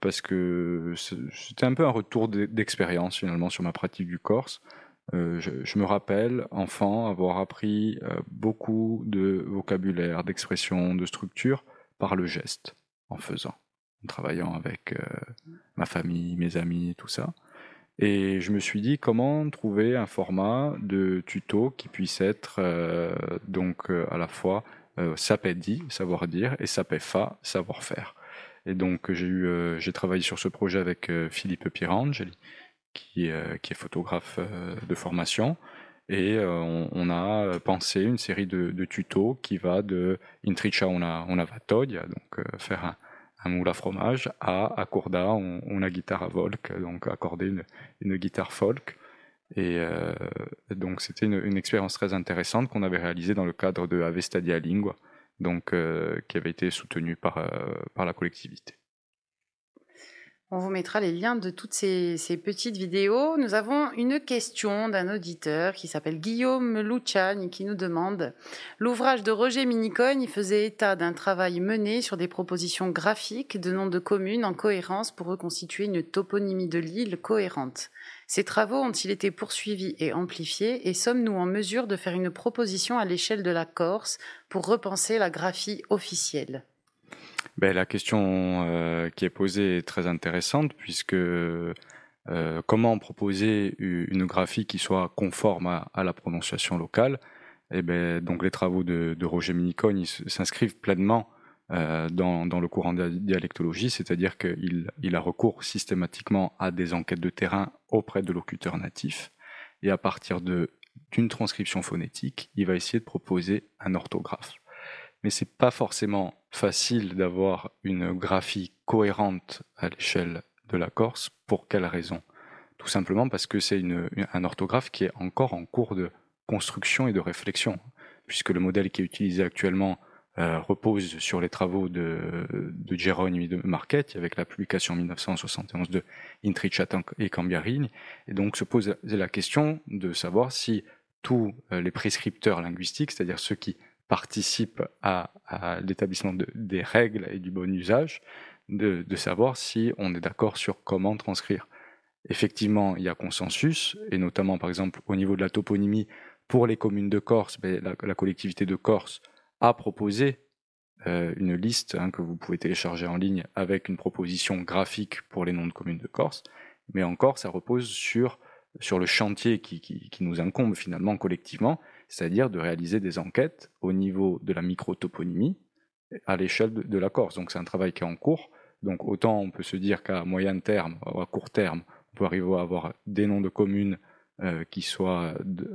[SPEAKER 2] Parce que c'était un peu un retour d'e- d'expérience finalement sur ma pratique du corse. Je, me rappelle, enfant, avoir appris beaucoup de vocabulaire, d'expression, de structure par le geste, en faisant, en travaillant avec euh, ma famille, mes amis, tout ça. Et je me suis dit comment trouver un format de tuto qui puisse être euh, donc euh, à la fois euh, sapedi, savoir dire, et sapefa, savoir faire. Et donc j'ai eu, j'ai travaillé sur ce projet avec Philippe Pierangeli, qui, qui est photographe de formation. Et on, a pensé une série de, de tutos qui va de Intricia una, una vatoglia, donc faire un, un moule à fromage, à accorda on, una guitare à volk, donc accorder une, une guitare folk. Et euh, donc c'était une, une expérience très intéressante qu'on avait réalisée dans le cadre de Ave Stadia Lingua, donc euh, qui avait été soutenue par, euh, par la collectivité.
[SPEAKER 1] On vous mettra les liens de toutes ces, petites vidéos. Nous avons une question d'un auditeur qui s'appelle Guillaume Luciani qui nous demande L'ouvrage de Roger Minicogne faisait état d'un travail mené sur des propositions graphiques de noms de communes en cohérence pour reconstituer une toponymie de l'île cohérente. Ces travaux ont-ils été poursuivis et amplifiés et sommes-nous en mesure de faire une proposition à l'échelle de la Corse pour repenser la graphie officielle?
[SPEAKER 2] Ben, la question euh, qui est posée est très intéressante puisque euh, comment proposer une graphie qui soit conforme à, la prononciation locale? Eh ben, donc les travaux de, Roger Minicogne s'inscrivent pleinement euh, dans, le courant de la dialectologie, c'est-à-dire qu'il il a recours systématiquement à des enquêtes de terrain auprès de locuteurs natifs et à partir d'une transcription phonétique, il va essayer de proposer un orthographe mais c'est pas forcément facile d'avoir une graphie cohérente à l'échelle de la Corse. Pour quelle raison? Tout simplement parce que c'est une- un orthographe qui est encore en cours de construction et de réflexion, puisque le modèle qui est utilisé actuellement euh, repose sur les travaux de, de Geronimo de Marchetti avec la publication en 1971 de Intrichat et Cambiarini, et donc se pose la question de savoir si tous euh, les prescripteurs linguistiques, c'est-à-dire ceux qui participent à, l'établissement de- des règles et du bon usage, de, savoir si on est d'accord sur comment transcrire. Effectivement, il y a consensus, et notamment par exemple au niveau de la toponymie, pour les communes de Corse, ben, la, collectivité de Corse a proposé euh, une liste hein, que vous pouvez télécharger en ligne avec une proposition graphique pour les noms de communes de Corse, mais encore ça repose sur, sur le chantier qui, qui nous incombe finalement collectivement, c'est-à-dire de réaliser des enquêtes au niveau de la microtoponymie à l'échelle de, la Corse. Donc c'est un travail qui est en cours. Donc autant on peut se dire qu'à moyen terme ou à court terme, on peut arriver à avoir des noms de communes euh, qui soient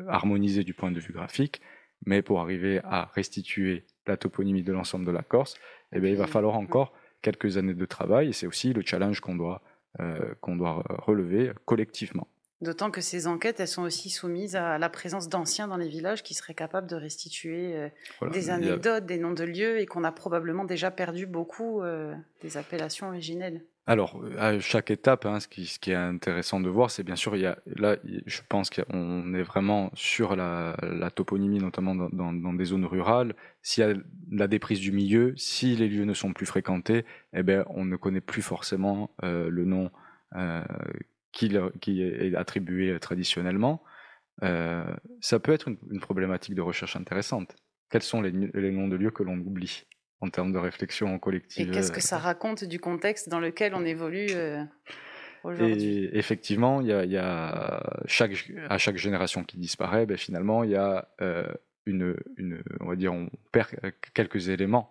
[SPEAKER 2] harmonisés du point de vue graphique, mais pour arriver à restituer la toponymie de l'ensemble de la Corse, eh bien, il va falloir encore quelques années de travail et c'est aussi le challenge qu'on doit, euh, qu'on doit relever collectivement.
[SPEAKER 1] D'autant que ces enquêtes, elles sont aussi soumises à la présence d'anciens dans les villages qui seraient capables de restituer euh,
[SPEAKER 2] Voilà.
[SPEAKER 1] des
[SPEAKER 2] a-
[SPEAKER 1] anecdotes, des noms de lieux, et qu'on a probablement déjà perdu beaucoup euh, des appellations originelles.
[SPEAKER 2] Alors, à chaque étape, hein, ce, qui, ce qui est intéressant de voir, c'est bien sûr, il y a, là, je pense qu'on est vraiment sur la, la toponymie, notamment dans, dans- dans des zones rurales. S'il y a la déprise du milieu, si les lieux ne sont plus fréquentés, eh ben, on ne connaît plus forcément euh, le nom euh, qui, leur- qui est attribué traditionnellement. Euh, ça peut être une, une problématique de recherche intéressante. Quels sont les, les noms de lieux que l'on oublie en termes de réflexion collective.
[SPEAKER 1] Et qu'est-ce que ça raconte du contexte dans lequel on évolue aujourd'hui?
[SPEAKER 2] Et effectivement, y a, y a chaque, à chaque génération qui disparaît, ben finalement, il y a une, une, on va dire, on perd quelques éléments.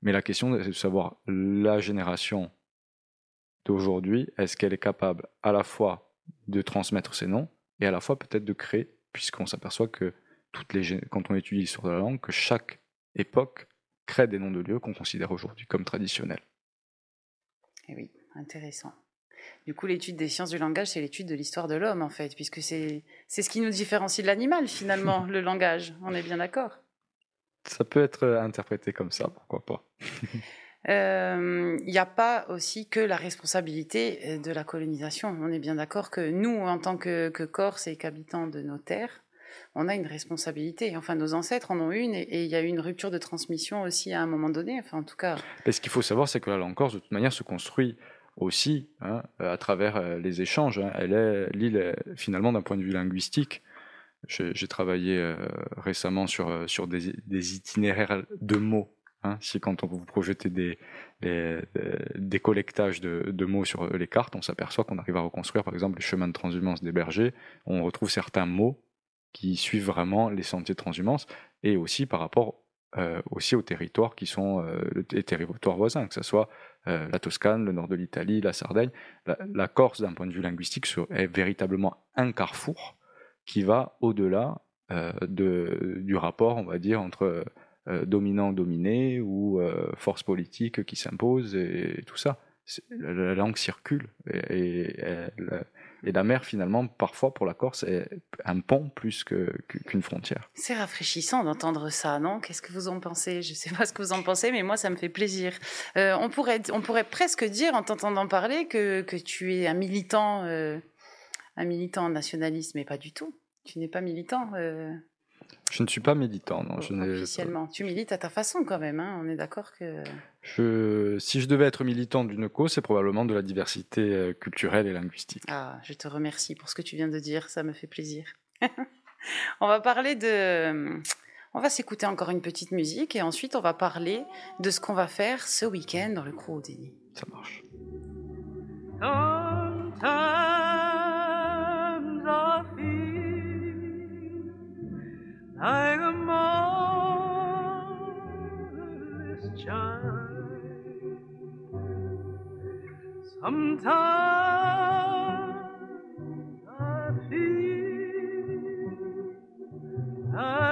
[SPEAKER 2] Mais la question, c'est de savoir la génération d'aujourd'hui, est-ce qu'elle est capable à la fois de transmettre ses noms et à la fois peut-être de créer, puisqu'on s'aperçoit que toutes les, quand on étudie l'histoire de la langue, que chaque époque crée des noms de lieux qu'on considère aujourd'hui comme traditionnels.
[SPEAKER 1] Et eh oui, intéressant. Du coup, l'étude des sciences du langage, c'est l'étude de l'histoire de l'homme, en fait, puisque c'est ce qui nous différencie de l'animal, finalement, le langage. On est bien d'accord
[SPEAKER 2] Ça peut être interprété comme ça, pourquoi pas.
[SPEAKER 1] il euh, n'y a pas aussi que la responsabilité euh, de la colonisation. On est bien d'accord que nous, en tant que, que Corses et qu'habitants de nos terres, on a une responsabilité. Enfin, nos ancêtres en ont une, et il y a eu une rupture de transmission aussi à un moment donné. Enfin, en tout cas.
[SPEAKER 2] ce qu'il faut savoir, c'est que la langue corse, de toute manière, se construit aussi hein, à travers euh, les échanges. Hein. Elle est l'île, finalement, d'un point de vue linguistique. J'ai travaillé récemment sur, sur des, des itinéraires de mots Hein, si quand on vous projetez des, des, collectages de, mots sur les cartes, on s'aperçoit qu'on arrive à reconstruire par exemple les chemins de transhumance des bergers, on retrouve certains mots qui suivent vraiment les sentiers de transhumance, et aussi par rapport euh, aussi aux territoires qui sont euh, les territoires voisins, que ce soit euh, la Toscane, le nord de l'Italie, la Sardaigne. La, Corse, d'un point de vue linguistique, est véritablement un carrefour qui va au-delà du rapport, on va dire, entre euh, dominant-dominé ou euh, force politique qui s'impose et, tout ça. La, langue circule et, et, la mer finalement parfois pour la Corse est un pont plus qu'une frontière.
[SPEAKER 1] C'est rafraîchissant d'entendre ça, non? Qu'est-ce que vous en pensez? Je ne sais pas ce que vous en pensez, mais moi ça me fait plaisir. Euh, on, pourrait, on pourrait presque dire en t'entendant parler que, que tu es un militant, un militant nationaliste, mais pas du tout. Tu n'es pas militant.
[SPEAKER 2] Je ne suis pas militant, non.
[SPEAKER 1] Je Officiellement. Tu milites à ta façon quand même, hein. on est d'accord que...
[SPEAKER 2] Je... Si je devais être militant d'une cause, c'est probablement de la diversité euh, culturelle et linguistique.
[SPEAKER 1] Ah, je te remercie pour ce que tu viens de dire, ça me fait plaisir. on va parler de... On va s'écouter encore une petite musique et ensuite on va parler de ce qu'on va faire ce week-end dans le Crew Déni.
[SPEAKER 2] Ça marche. Like a child. Sometimes I feel like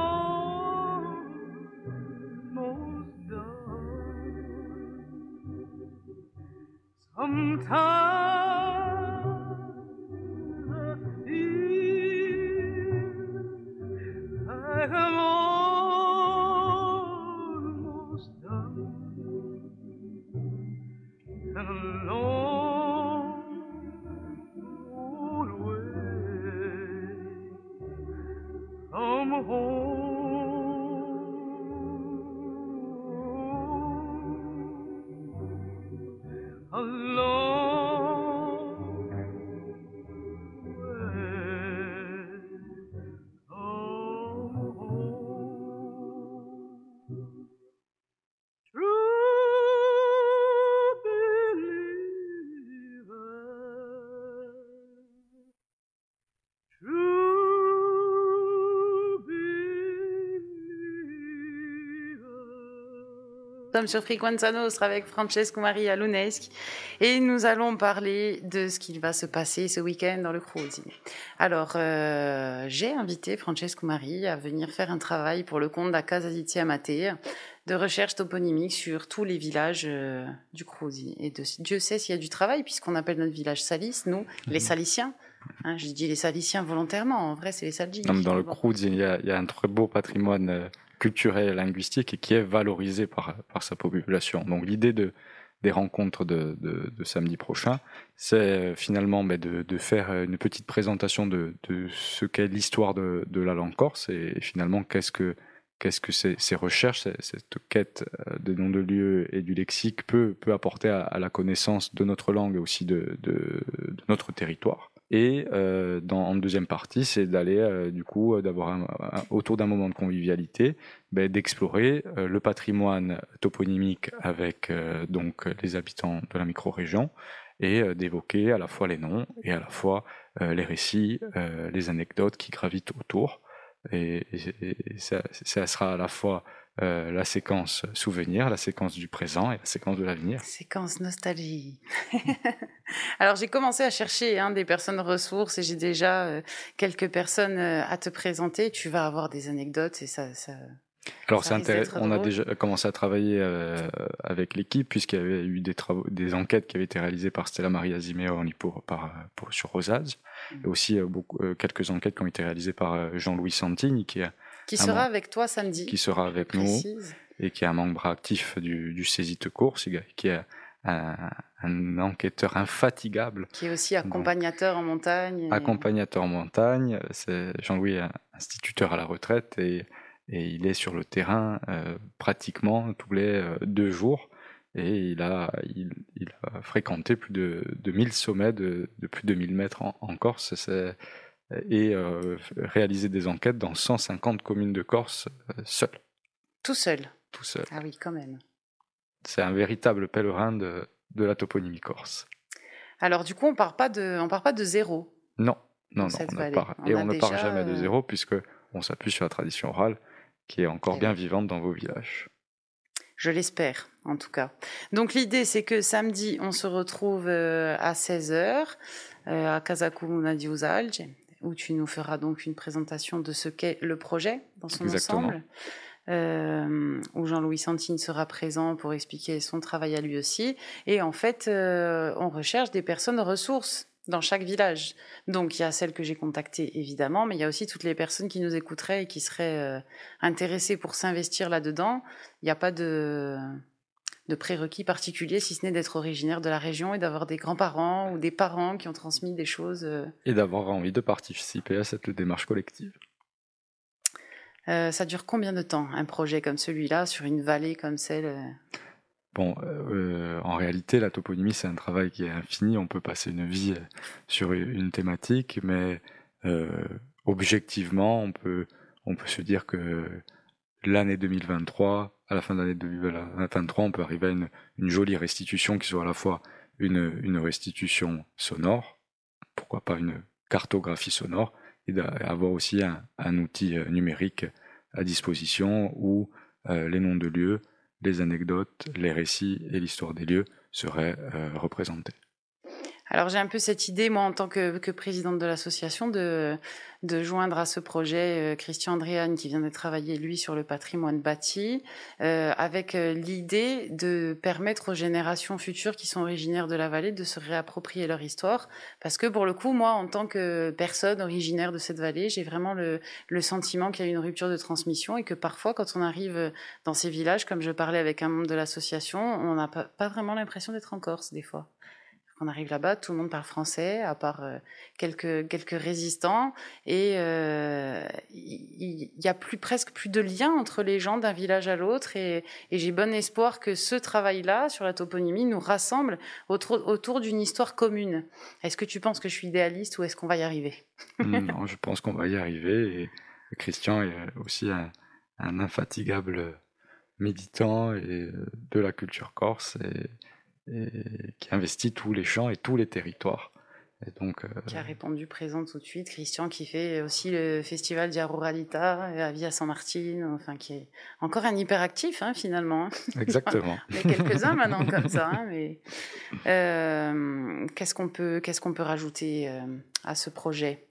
[SPEAKER 2] come.
[SPEAKER 1] Sommes sur Frequenza Nostra avec Francesco Maria Luneschi et nous allons parler de ce qu'il va se passer ce week-end dans le Cruzi. Alors, euh, j'ai invité Francesco Maria à venir faire un travail pour le compte de la Casa di Tiamate de recherche toponymique sur tous les villages euh, du Cruzi. Et de, Dieu sait s'il y a du travail puisqu'on appelle notre village Salis, nous, les mhm. Saliciens. Hein, je dis les Saliciens volontairement, en vrai c'est les Salgini.
[SPEAKER 2] Dans le il, il y, a un très beau patrimoine euh, culturel et linguistique et qui est valorisé par, par sa population. Donc l'idée de, des rencontres de, de, samedi prochain, c'est euh, finalement mais de, de, faire une petite présentation de, ce qu'est l'histoire de, la langue corse et finalement qu'est-ce que qu'est-ce que ces, recherches, cette quête euh, des noms de lieux et du lexique peut, peut apporter à, la connaissance de notre langue et aussi de, de notre territoire. Et euh, en deuxième partie, c'est d'aller euh, du coup euh, d'avoir autour d'un moment de convivialité, ben, d'explorer le patrimoine toponymique avec donc les habitants de la micro-région et d'évoquer à la fois les noms et à la fois les récits, les anecdotes qui gravitent autour. Et, ça, sera à la fois euh, la séquence souvenir, la séquence du présent et la séquence de l'avenir.
[SPEAKER 1] Séquence nostalgie. Alors j'ai commencé à chercher hein, des personnes ressources et j'ai déjà euh, quelques personnes euh, à te présenter. Tu vas avoir des anecdotes et ça. ça...
[SPEAKER 2] Alors c'est intéressant. On a déjà commencé à travailler avec l'équipe puisqu'il y avait eu des travaux, des enquêtes qui avaient été réalisées par Stella Maria Zimeoni pour, par, pour, sur Rosaz, mmh. et aussi beaucoup, quelques enquêtes qui ont été réalisées par Jean-Louis Santini qui a
[SPEAKER 1] qui sera avec toi samedi.
[SPEAKER 2] Qui sera avec nous et qui est un membre actif du, du Césite Course, qui est un, un, enquêteur infatigable.
[SPEAKER 1] Qui est aussi accompagnateur en montagne.
[SPEAKER 2] Et... Accompagnateur en montagne. C'est Jean-Louis est instituteur à la retraite et, et il est sur le terrain euh, pratiquement tous les euh, deux jours. Et il a, il, il, a fréquenté plus de, de 1000 sommets de, de plus de 1000 mètres en, en Corse. C'est et euh, réaliser des enquêtes dans 150 communes de Corse euh, seul.
[SPEAKER 1] Tout seul
[SPEAKER 2] Tout seul.
[SPEAKER 1] Ah oui, quand même.
[SPEAKER 2] C'est un véritable pèlerin de, de la toponymie corse.
[SPEAKER 1] Alors du coup, on part pas de, on part pas de zéro.
[SPEAKER 2] Non, non, non. On ne part, on et on ne part jamais de euh, zéro puisque on s'appuie sur la tradition orale qui est encore bien vivante dans vos villages.
[SPEAKER 1] Je l'espère, en tout cas. Donc l'idée, c'est que samedi, on se retrouve à 16h à Casacu Nadiusalge où tu nous feras donc une présentation de ce qu'est le projet dans son Exactement. ensemble. Euh, où Jean-Louis Santine sera présent pour expliquer son travail à lui aussi. Et en fait, euh, on recherche des personnes ressources dans chaque village. Donc il y a celles que j'ai contactées évidemment, mais il y a aussi toutes les personnes qui nous écouteraient et qui seraient euh, intéressées pour s'investir là-dedans. Il n'y a pas de de prérequis particuliers, si ce n'est d'être originaire de la région et d'avoir des grands-parents ou des parents qui ont transmis des choses. Euh.
[SPEAKER 2] Et d'avoir envie de participer à cette démarche collective.
[SPEAKER 1] Euh, ça dure combien de temps, un projet comme celui-là, sur une vallée comme celle euh?
[SPEAKER 2] Bon, euh, en réalité, la toponymie, c'est un travail qui est infini. On peut passer une vie sur une thématique, mais euh, objectivement, on peut, on peut se dire que l'année 2023 à la fin de l'année 2023, on peut arriver à une, jolie restitution qui soit à la fois une, restitution sonore, pourquoi pas une cartographie sonore, et d'avoir aussi un, un, outil euh, numérique à disposition où euh, les noms de lieux, les anecdotes, les récits et l'histoire des lieux seraient euh, représentés.
[SPEAKER 1] Alors j'ai un peu cette idée, moi, en tant que, présidente de l'association, de, de joindre à ce projet euh, Christian Andréane, qui vient de travailler, lui, sur le patrimoine bâti, euh, avec euh, l'idée de permettre aux générations futures qui sont originaires de la vallée de se réapproprier leur histoire. Parce que pour le coup, moi, en tant que personne originaire de cette vallée, j'ai vraiment le, le sentiment qu'il y a une rupture de transmission et que parfois, quand on arrive dans ces villages, comme je parlais avec un membre de l'association, on n'a pas vraiment l'impression d'être en Corse, des fois on arrive là-bas, tout le monde parle français, à part euh, quelques quelques résistants, et euh, il y, y, a plus presque plus de lien entre les gens d'un village à l'autre. Et, j'ai bon espoir que ce travail-là sur la toponymie nous rassemble autour, autour d'une histoire commune. Est-ce que tu penses que je suis idéaliste ou est-ce qu'on va y arriver?
[SPEAKER 2] Non, je pense qu'on va y arriver. Christian est aussi un, un infatigable méditant et de la culture corse. Et et qui investit tous les champs et tous les territoires. Et donc, euh,
[SPEAKER 1] Qui a répondu présent tout de suite. Christian qui fait aussi le festival Dia Ruralita à Via San Martin, enfin qui est encore un hyperactif hein, finalement.
[SPEAKER 2] exactement.
[SPEAKER 1] On est quelques-uns maintenant comme ça, hein, mais euh, qu'est-ce qu'on peut, qu'est-ce qu'on peut rajouter euh, à ce projet?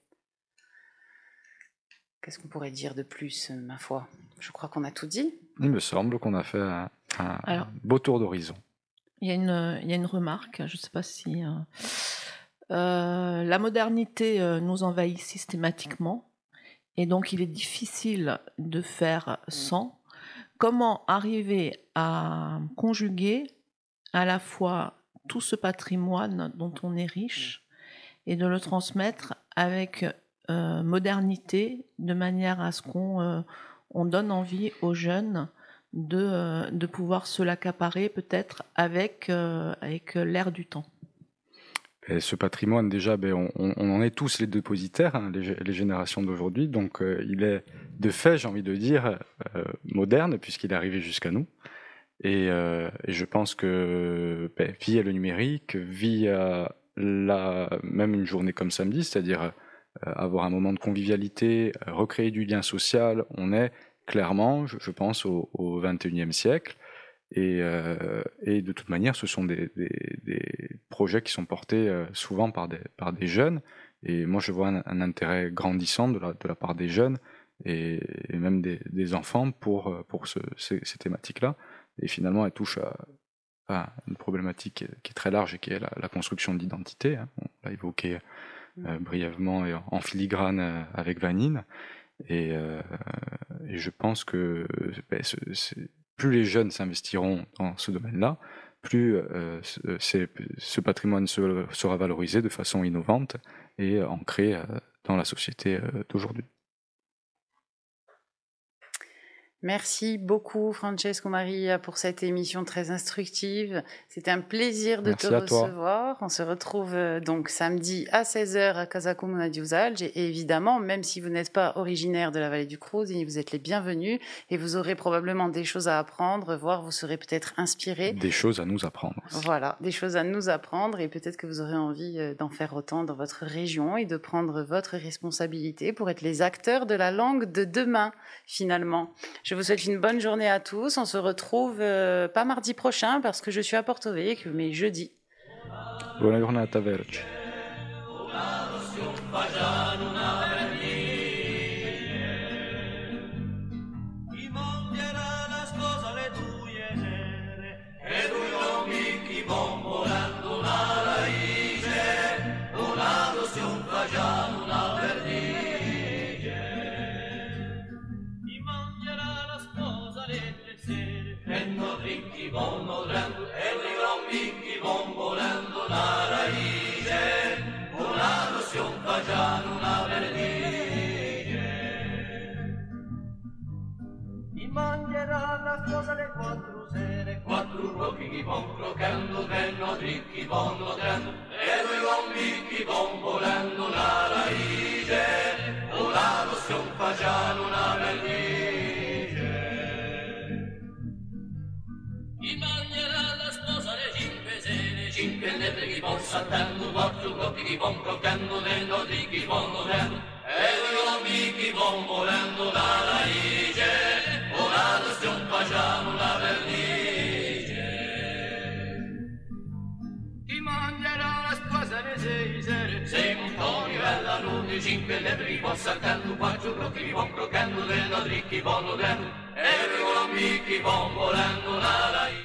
[SPEAKER 1] Qu'est-ce qu'on pourrait dire de plus, euh, ma foi? Je crois qu'on a tout dit.
[SPEAKER 2] Il me semble qu'on a fait un, un
[SPEAKER 7] Alors.
[SPEAKER 2] beau tour d'horizon.
[SPEAKER 7] Il y, a une, il y a une remarque, je ne sais pas si... euh, euh, la modernité euh, nous envahit systématiquement et donc il est difficile de faire sans. Comment arriver à conjuguer à la fois tout ce patrimoine dont on est riche et de le transmettre avec modernité de manière à ce qu'on on donne envie aux jeunes de, euh, de pouvoir se l'accaparer peut-être avec, euh, avec l'air du temps.
[SPEAKER 2] Et ce patrimoine, déjà, ben, on, en est tous les dépositaires, hein, les, gé- les générations d'aujourd'hui. Donc, euh, il est de fait, j'ai envie de dire, moderne, puisqu'il est arrivé jusqu'à nous. Et, je pense que ben, via le numérique, via la, même une journée comme samedi, c'est-à-dire avoir un moment de convivialité, recréer du lien social, on est clairement, je, pense, au, au 21e siècle. Et, euh, et de toute manière, ce sont des, projets qui sont portés euh, souvent par des, jeunes. Et moi, je vois un, intérêt grandissant de la, part des jeunes et, même des, enfants pour, euh, pour ce- ces, thématiques-là. Et finalement, elles touchent à, une problématique qui est, très large et qui est la, construction de l'identité. hein. On l'a évoqué brièvement et en, filigrane avec Vanine. Et, euh, et je pense que ben, plus les jeunes s'investiront dans ce domaine-là, plus euh, ce, patrimoine se- sera valorisé de façon innovante et ancré euh, dans la société d'aujourd'hui.
[SPEAKER 1] Merci beaucoup Francesco Maria pour cette émission très instructive. C'était un plaisir de
[SPEAKER 2] Merci
[SPEAKER 1] te
[SPEAKER 2] toi.
[SPEAKER 1] recevoir. On se retrouve euh, donc samedi à 16h à Casa Comuna di Usalge. Et évidemment, même si vous n'êtes pas originaire de la vallée du Cruz, vous êtes les bienvenus et vous aurez probablement des choses à apprendre, voire vous serez peut-être inspiré.
[SPEAKER 2] Des choses à nous apprendre.
[SPEAKER 1] Voilà, des choses à nous apprendre et peut-être que vous aurez envie euh, d'en faire autant dans votre région et de prendre votre responsabilité pour être les acteurs de la langue de demain, finalement. Je vous souhaite une bonne journée à tous. On se retrouve euh, pas mardi prochain parce que je suis à Porto Vecchio, mais jeudi.
[SPEAKER 2] Buona giornata, Verge.
[SPEAKER 8] Chi Lo kiki bom, rocando denno, dricchi bom, lo denno, e due bombicchi bom, volendo una raice, o la rossione facciano una vernice. Il bagnerà la sposa le cinque sere, cinque le preghi bom, saltando un morto, lo kiki bom, rocando denno, dricchi lo denno, e due bombicchi bom, volendo una raice, belevri bo sakanu ba churroki bo krokanu le nodriki bo lulenu Everyone miki bo molanu la la